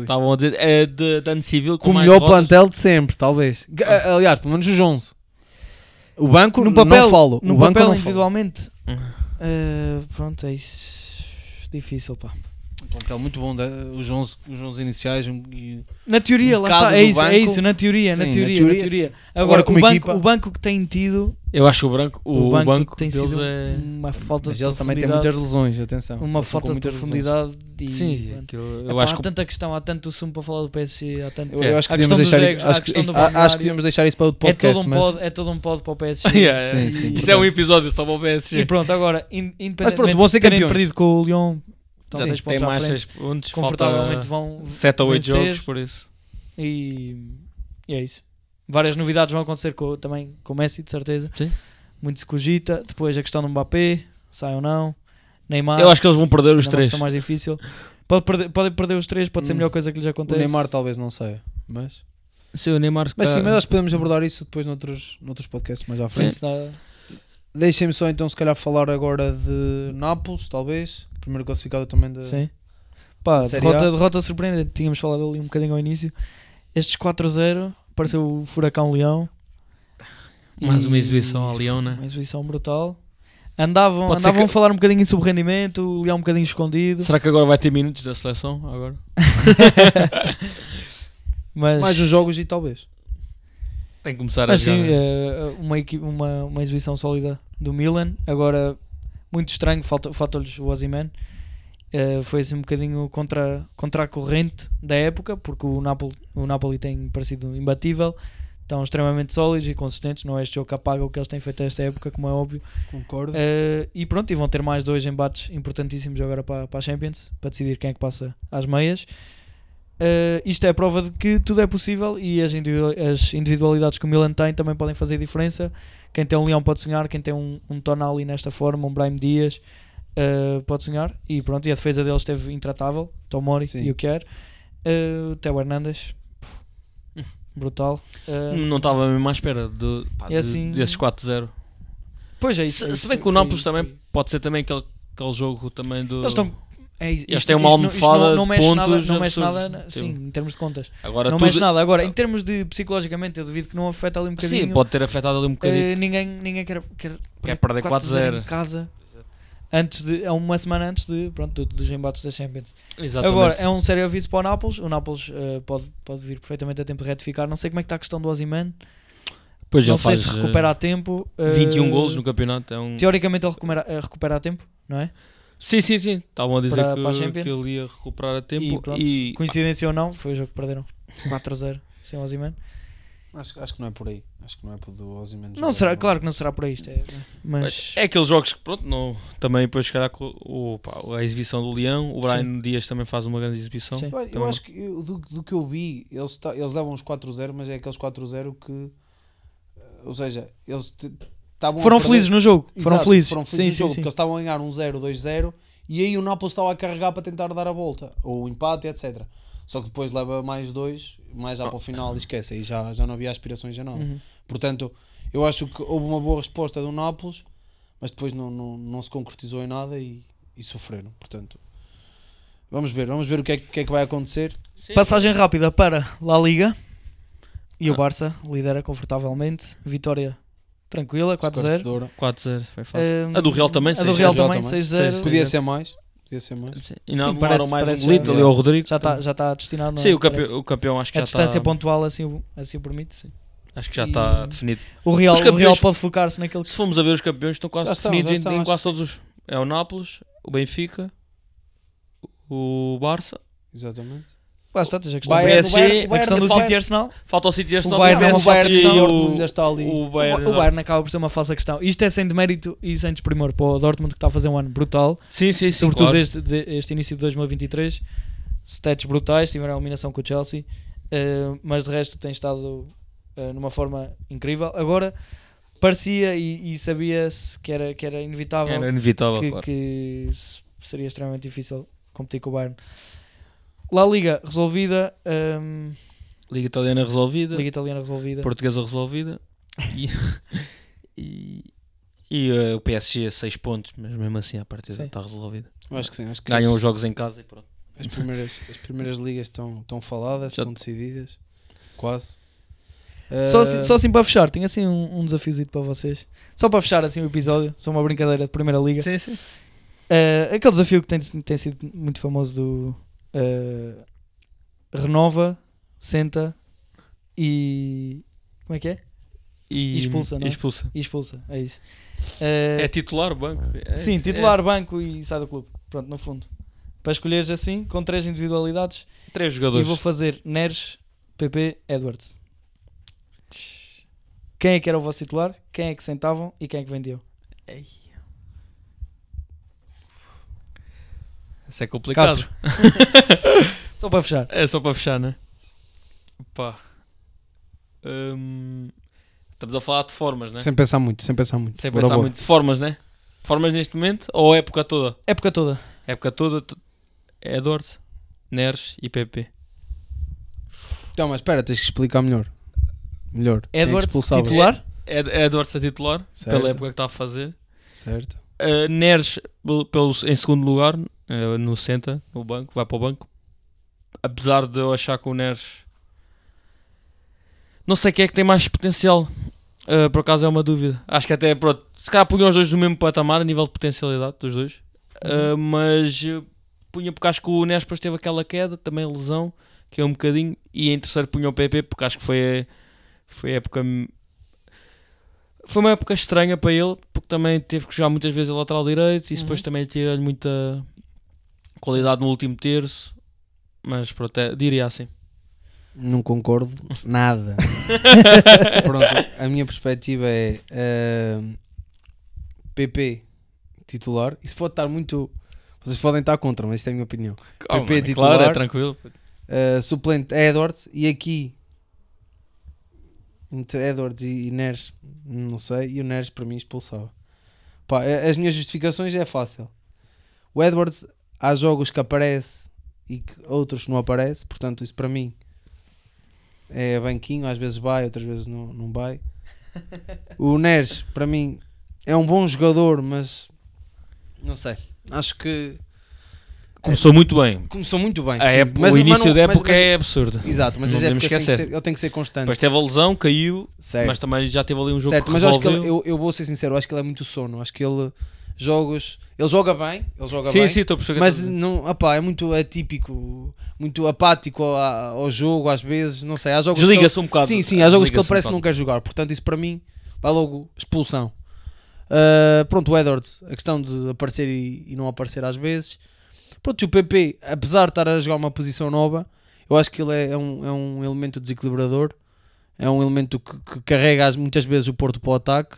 Estavam a dizer. É de, de ano civil com Com o melhor derrotas. plantel de sempre, talvez. Aliás, pelo menos os 11. O banco No papel, não falo. no o banco papel não falo. individualmente, eh, pronto, é isso. Difícil, pá. Um plantel muito bom, os 11, os 11 iniciais. um- e- Na teoria, Um lá está, é isso, é banco. isso, na teoria, na Sim, na teoria, na teoria, teoria. sim. Agora, Agora, como o, banco, equipa- o banco que tem tido, Eu acho que o branco. O, o banco, banco tem sido é. uma falta Mas de eles também têm muitas lesões, atenção. uma falta de profundidade e Sim, aquilo, eu Epá, acho há que. tanta questão, há tanto sumo para falar do PSG, há tanto... Eu, É. eu acho que devíamos deixar egos, acho, que isto- acho devíamos deixar isso para outro é podcast. todo um mas, pod, é todo um pod para o PSG. Yeah, yeah. Sim, sim, Isso é um episódio só para o PSG. e pronto, agora, in- independentemente de terem campeões. perdido com o Lyon, estão Sim, 6 tem pontos à mais frente, 6 pontos. confortavelmente vão 7 ou 8 vencer. jogos, por isso. E, e é isso. Várias novidades vão acontecer com, também com o Messi, de certeza. Sim. Muito se cogita. Depois a questão do Mbappé, sai ou não. Neymar, Eu acho que eles vão perder os uma três. mais difícil. Pode perder, pode perder os três, pode ser a Hum. melhor coisa que lhes o acontece. Neymar talvez não saia. Mas, Sim, o Neymar. se mas sim, mas acho que podemos abordar isso depois noutros, noutros podcasts mais à frente. Deixem-me só então se calhar falar agora de Nápoles, talvez. Primeiro classificado também da. sim. Pá, derrota, A. derrota surpreendente. Tínhamos falado ali um bocadinho ao início. Estes 4-0, pareceu o Furacão Leão. Mais uma E- exibição ao Leão, né? Uma exibição brutal. Andavam, Pode andavam que- a falar um bocadinho em subrendimento, o Leão um bocadinho escondido. Será que agora vai ter minutos da seleção? Agora? Mas, Mais uns jogos e talvez. Tem que começar a mas sim, jogar. eh, uma, uma, uma exibição sólida do Milan. Agora, muito estranho, falta- falta-lhes o Ozyman. Eh, foi assim um bocadinho contra, contra a corrente da época, porque o Napoli, o Napoli tem parecido imbatível. Estão extremamente sólidos e consistentes. Não é este jogo que apaga o que eles têm feito esta época, como é óbvio. Concordo. Eh, e pronto, e vão ter mais dois embates importantíssimos agora para, para a Champions, para decidir quem é que passa às meias. Eh, isto é a prova de que tudo é possível e as individualidades que o Milan tem também podem fazer diferença. Quem tem um Leão pode sonhar, quem tem um, um Tonali nesta forma, um Brahim Dias, eh, pode sonhar. E pronto, e a defesa deles esteve intratável, Tomori Sim. e o Kier. Uh, Teo Hernandes, brutal. Eh, Não estava mesmo à espera de, pá, É de- assim- desses 4-0. pois é isso. Se, se bem que foi- o Nápoles foi- também pode ser também aquele, aquele jogo também do. Eles estão. É, isso, Eles isto- têm uma isto não- isto almofada não, não de mexe nada, pontos não mexe nada, Sim. em termos de contas. Agora não tudo- mexe nada. Agora, em termos de psicologicamente, eu duvido que não afeta ali um bocadinho. Sim, pode ter afetado ali um bocadinho. Eh, ninguém, ninguém quer, quer, Quer perder 4-0 4-0. em casa antes de, é uma semana antes de, pronto, do- dos embates da Champions. Exatamente. Agora, é um sério aviso para o Nápoles. O Nápoles eh, pode, pode vir perfeitamente a tempo de retificar. Não sei como é que está a questão do Ozyman. Pois Não ele sei faz se eh, recupera a tempo. eh, 21 golos no campeonato. É um... Teoricamente ele recupera, eh, recupera a tempo, não é? Sim, sim, sim. Estavam a dizer Para- que, para a Champions. que ele ia recuperar a tempo. E pronto, E, coincidência ou não, foi o jogo que perderam 4-0 sem o Ozyman. Acho, acho que não é por aí. Acho que não é por do Ozyman Não será, mal. claro que não será por aí isto, é, mas É aqueles jogos que, pronto, não, também depois, se calhar, com o, pá, a exibição do Leão, o Brian Dias também faz uma grande exibição. Sim. Eu, Também. acho que eu- do, do que eu vi, eles, eles davam uns 4-0, mas é aqueles 4-0 que. eh, Ou seja, eles te- estavam. foram perder- felizes no jogo. foram Exato, felizes. Foram felizes sim, no sim, jogo, sim. porque eles estavam a ganhar um 0, 2-0 e aí o Nápoles estava a carregar para tentar dar a volta, ou o empate, etc. Só que depois leva mais dois, mais já para o final e esquece, aí já, já não havia aspirações a nada. Uhum. Portanto, eu acho que houve uma boa resposta do Nápoles, mas depois não, não, não se concretizou em nada e, e sofreram. Portanto, vamos ver, vamos ver o que é, que- é que vai acontecer. Passagem rápida para La Liga. E o Ah. Barça lidera confortavelmente. Vitória tranquila, 4-0. Esclarecedora. 4-0, foi fácil. Um, A do Real também, A do 6-0. Real também, também. 6-0. Seis- Podia Sim. ser mais, podia ser mais. Sim. E não Sim, parece- mais parece um golito já- ali ao Rodrigo. Já está já tá destinado. Sim, o campeão, o campeão acho que A já distância está... pontual assim, o- assim o permite. Acho que já E- está definido. O Real, Os o Real campeões- pode focar-se naquele que Se formos a ver os campeões, estão quase estão, definidos em- estão, em, acho quase todos os. É o Nápoles, o Benfica, o Barça. Exatamente. Lá está, tens a questão, Bayern- do- o Bayern- a questão do Bayern- City e Arsenal. Falta o City e Arsenal, Bayern e é uma PSG falsa e questão. o- ainda está ali. o O, Bayern. o Bayern acaba por ser uma falsa questão. Isto é sem demérito e sem desprimor para o Dortmund que está a fazer um ano brutal. Sim, sim, sim. sobretudo claro. este, este início de 2023. Stats brutais, tiveram a eliminação com o Chelsea, eh, mas de resto tem estado eh, numa forma incrível. Agora parecia e, e sabia-se que era, que era inevitável Era inevitável, que, claro. que se- seria extremamente difícil competir com o Bayern. La Liga resolvida, ehm, Liga Italiana resolvida, Liga Italiana resolvida. Portuguesa resolvida e, e, e, eh, o PSG a 6 pontos, mas mesmo assim a partida está resolvida. Eu acho que sim. Acho que Ganham os jogos em casa e pronto. as, primeiras, as primeiras ligas estão, estão faladas, Já- estão decididas. Quase. Só, Eh, assim, só assim para fechar, tenho assim um, um desafiozito para vocês. Só para fechar assim o episódio, só uma brincadeira de Primeira Liga. Sim, sim. Eh, aquele desafio que tem, tem sido muito famoso do eh, renova, senta e como é que é? E, E expulsa, não é? expulsa. E expulsa, é isso. Eh, É titular o banco. É, sim, é- titular, banco e sai do clube. Pronto, no fundo. Para escolheres assim, com três individualidades, três e jogadores. vou fazer Neres, PP, Edwards. Quem é que era o vosso titular? Quem é que sentavam e quem é que vendiam? Ei. Isso é complicado. Só para fechar. É só para fechar, né? Pá. Hum, Estamos a falar de formas, né? Sem pensar muito, sem pensar muito. Sem Bora, pensar bora. muito. Formas, né? Formas neste momento ou a época toda? Época toda. época toda, Edwards, Neres e PP. Então, mas espera, tens que explicar melhor. Melhor. É Edwards, titular. Ed, Edwards a titular, Certo. pela época que está a fazer. Certo. Uh, Neres pel- pelo, em segundo lugar, no senta, no banco, vai para o banco. Apesar de eu achar que o Neres. Não sei quem é que tem mais potencial. Uh, por acaso é uma dúvida. Acho que até, pronto, se calhar punha os dois no mesmo patamar a nível de potencialidade dos dois. Uh, mas punha porque acho que o Neres depois teve aquela queda, também lesão, que é um bocadinho. E em terceiro punha o PP porque acho que foi, foi época foi uma época estranha para ele, porque também teve que jogar muitas vezes a lateral direito e isso depois Uhum. também tira-lhe muita qualidade no último terço. Mas pronto, é- diria assim. Não concordo nada. Pronto, a minha perspectiva é ahm, PP titular. Isso pode estar muito. Vocês podem estar contra, mas isto é a minha opinião. Oh, PP mano, titular. Claro, é tranquilo. Uh, suplente Edwards e aqui entre Edwards e, e Neres, não sei, e o Neres para mim expulsava. Pá, as minhas justificações é fácil. O Edwards há jogos que aparece e que outros não aparece, portanto isso para mim é banquinho, às vezes vai, outras vezes não, não vai. O Neres para mim é um bom jogador, mas não sei. Acho que Começou muito bem. começou muito bem. Época- Mas- o mas início não- da mas- época mas- é absurdo. Exato, mas Não as épocas têm que ser, ele tem que ser constante. Depois teve a lesão, caiu, certo, mas também já teve ali um jogo certo que mas eu acho que ele, resolveu. eu, eu vou ser sincero, acho que ele é muito sono. Acho que ele jogos. Ele joga bem, ele joga Sim, bem. sim, estou a mas não, opá, é muito atípico, muito apático ao, ao jogo às vezes, não sei, Desliga-se um bocado. Sim, sim, há jogos que ele Desliga-se um parece que não quer jogar, portanto isso para mim vai logo expulsão. Ah, pronto, o Edwards, a questão de aparecer e, e não aparecer às vezes. Pronto, e o PP, apesar de estar a jogar uma posição nova, eu acho que ele é, é um, é um elemento desequilibrador, é um elemento que, que carrega muitas vezes o Porto para o ataque.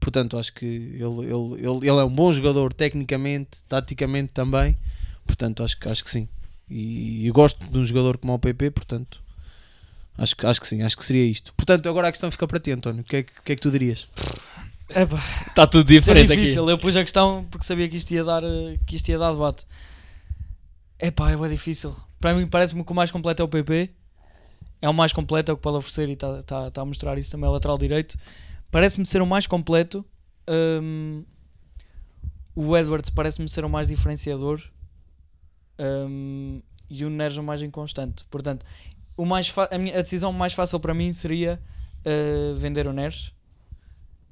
Portanto, acho que ele, ele, ele, ele é um bom jogador tecnicamente, taticamente também. Portanto, acho, que- acho que sim. E eu gosto de um jogador como o PP, portanto, acho que, acho que sim, acho que seria isto. Portanto, agora a questão fica para ti, António. O que é que, o que, é que tu dirias? Está tudo foi diferente aqui. difícil. Eu pus a questão porque sabia que isto ia dar, que isto ia dar debate. Epá, é bem difícil. Para mim parece-me que o mais completo é o PP. É o mais completo, é o que pode oferecer e está tá, tá a mostrar isso também, é lateral direito. Parece-me ser o mais completo. Hum, o Edwards parece-me ser o mais diferenciador. Hum, e o Neres o mais inconstante. Portanto, o mais a, minha- a decisão mais fácil para mim seria eh, vender o Neres.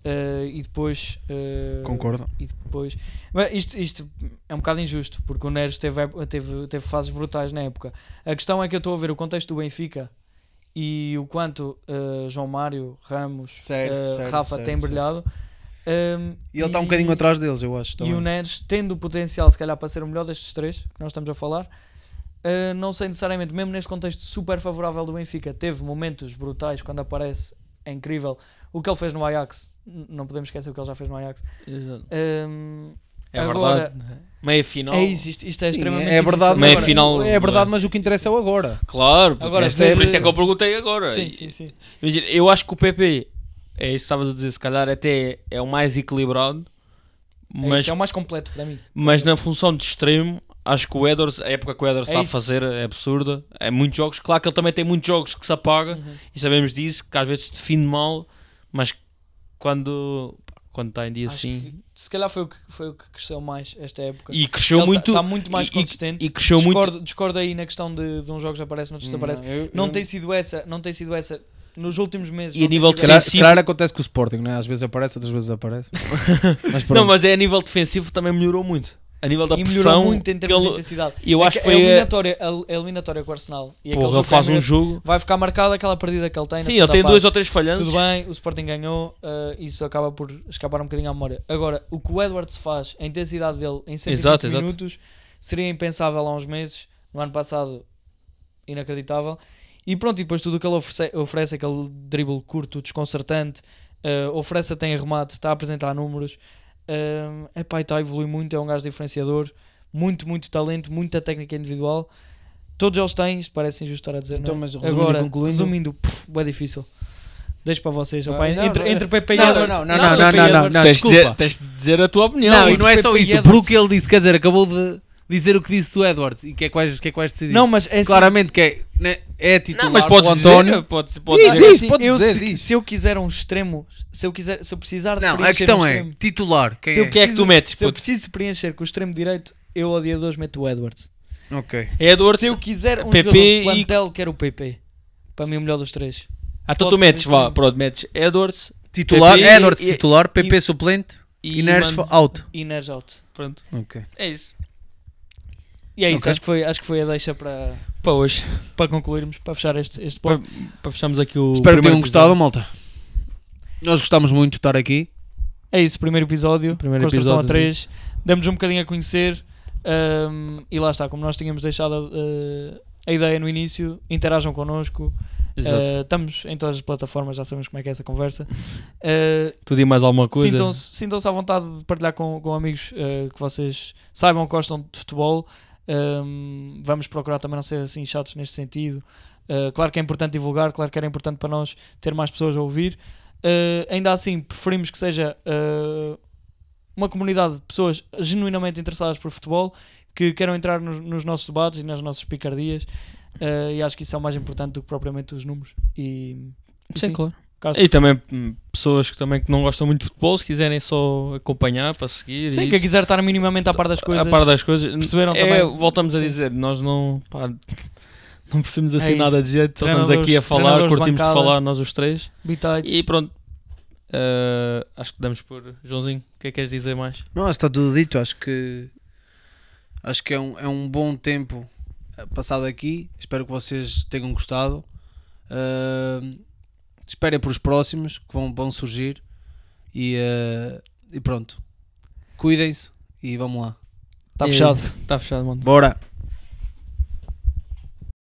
Eh, e depois eh, Concordo. e depois Mas isto, isto é um bocado injusto porque o Neres teve, teve, teve fases brutais na época a questão é que eu estou a ver o contexto do Benfica e o quanto uh, João Mário, Ramos, Certo, uh, certo, Rafa certo, têm certo. brilhado. Um, E ele está um bocadinho atrás deles, eu acho. E também. o Neres, tendo o potencial, se calhar, para ser o melhor destes três que nós estamos a falar, uh, não sei necessariamente, mesmo neste contexto super favorável do Benfica, teve momentos brutais quando aparece, é incrível. O que ele fez no Ajax, não podemos esquecer o que ele já fez no Ajax. Exato. Um, É Agora- verdade. Meia final. é isso, isto, isto é Sim, extremamente é verdade. Meia agora- final, É verdade, mas- o que interessa é o agora. Claro, Agora, esta é, por isso é que eu perguntei agora. Sim, sim, sim. Imagina, eu acho que o PP, é isso que estavas a dizer, se calhar até é o mais equilibrado, É, mas, isso, é o mais completo para mim. mas na função de extremo, acho que o Edwards, a época que o Edwards É está a isso. fazer é absurda. É muitos jogos, claro que ele também tem muitos jogos que se apaga, Uhum. e sabemos disso, que às vezes define mal, mas quando, quando está em dia Acho assim. que, se calhar foi o, que, foi o que cresceu mais esta época. E cresceu Ele muito. Está muito mais e- e- consistente. e cresceu muito- discordo, discordo aí na questão de, de uns jogos aparece, noutros desaparece. eu- Não eu- tem sido essa, não tem sido essa nos últimos meses. E a não nível de Se calhar, essa. se calhar acontece com o Sporting, né? às vezes aparece, outras vezes aparece. mas. Não, mas é a nível defensivo também melhorou muito. A nível da e pressão. muito em que termos de ele- intensidade. E eu É acho que a foi. a- eliminatória, a, eliminatória com o Arsenal. E aquele Porra, ele faz um jogo. Vai ficar marcada aquela perdida que ele tem. Sim, ele tem parte. dois ou três falhantes. Tudo bem, o Sporting ganhou, uh, isso acaba por escapar um bocadinho à memória. Agora, o que o Edwards faz, a intensidade dele em 120 Exato, exato. minutos, seria impensável há uns meses. No ano passado, inacreditável. E pronto, e depois tudo o que ele oferece, oferece aquele dribble curto, desconcertante, uh, oferece até em remate, está a apresentar números. Epá, e está a evoluir muito, é um gajo diferenciador. Muito, muito talento, muita técnica individual. Todos eles têm, isto parece injusto estar a dizer. Então, não é? mas resumindo Agora, concluindo- resumindo, pff, é difícil. Deixo para vocês. Não, opá, não, entre, não, entre Pepe e não, Edwards. não, não, não, não, Pepe e não, não, Edwards. não, tens, de desculpa. dizer, tens de dizer a tua opinião. Não, Não, e não é Pepe só e isso. Edwards. Porque ele disse, quer dizer, acabou de dizer o que disse do Edwards. E o que é que vais, o que é que vais decidir? Não, mas é assim, Claramente que é, né, é titular Não, mas podes o dizer, António. pode, pode Diz, dizer. diz. assim, podes eu, dizer, se, diz. se eu quiser um extremo, se eu, quiser, se eu precisar de Não, a questão um é, extremo, titular, quem se eu, é? que é que preciso- tu metes, se eu preciso de preencher com o extremo direito, eu ao dia de hoje meto o Edwards. Ok. Edwards. Se eu quiser um PP jogador de e- plantel, quero o PP. Para mim, o melhor dos três. Ah, então tu metes, vá, pronto, metes Edwards Titular, PP Edwards e- titular, PP suplente e e Neres mando- out. E Neres out. Pronto, Ok. é isso. E é isso, Ok. acho, que foi, acho que foi a deixa para, Para hoje, para concluirmos, para fechar este, este para, para fecharmos aqui o. Espero que tenham gostado, episódio. malta. Nós gostamos muito de estar aqui. É isso, primeiro episódio, Primeiro Construção a episódio, 3. Demos um bocadinho a conhecer. ahm, e lá está, como nós tínhamos deixado eh, a ideia no início, interajam connosco. Eh, estamos em todas as plataformas, já sabemos como é que é essa conversa. Eh, Tudo e mais alguma coisa. Sintam-se sintam-se à vontade de partilhar com, com amigos que vocês saibam que gostam de futebol. Ahm, vamos procurar também não ser assim chatos neste sentido. Uh, claro que é importante divulgar, claro que era importante para nós ter mais pessoas a ouvir. Uh, ainda assim, preferimos que seja uh, uma comunidade de pessoas genuinamente interessadas por futebol que queiram entrar nos, nos nossos debates e nas nossas picardias. E acho que isso é o mais importante do que propriamente os números. E, e Sim, sim, claro. Caso- E também hum, pessoas que também que não gostam muito de futebol, se quiserem só acompanhar para seguir. Sim, e quem isso, quiser estar minimamente à par das coisas. a par das coisas. perceberam é, também? Voltamos a Sim. dizer, nós não. pá, não percebemos assim É nada de jeito, só estamos aqui a falar, de curtimos de bancada. falar, nós os três. Bitites. E pronto. Uh, acho que damos por. Joãozinho, o que é que queres dizer mais? Não, está tudo dito. Acho que acho que é um, é um bom tempo eh, passado aqui. Espero que vocês tenham gostado. Uh, esperem por os próximos que vão, vão surgir. E, eh, e pronto. Cuidem-se e vamos lá. Está Tá fechado. Está fechado, mano. Bora!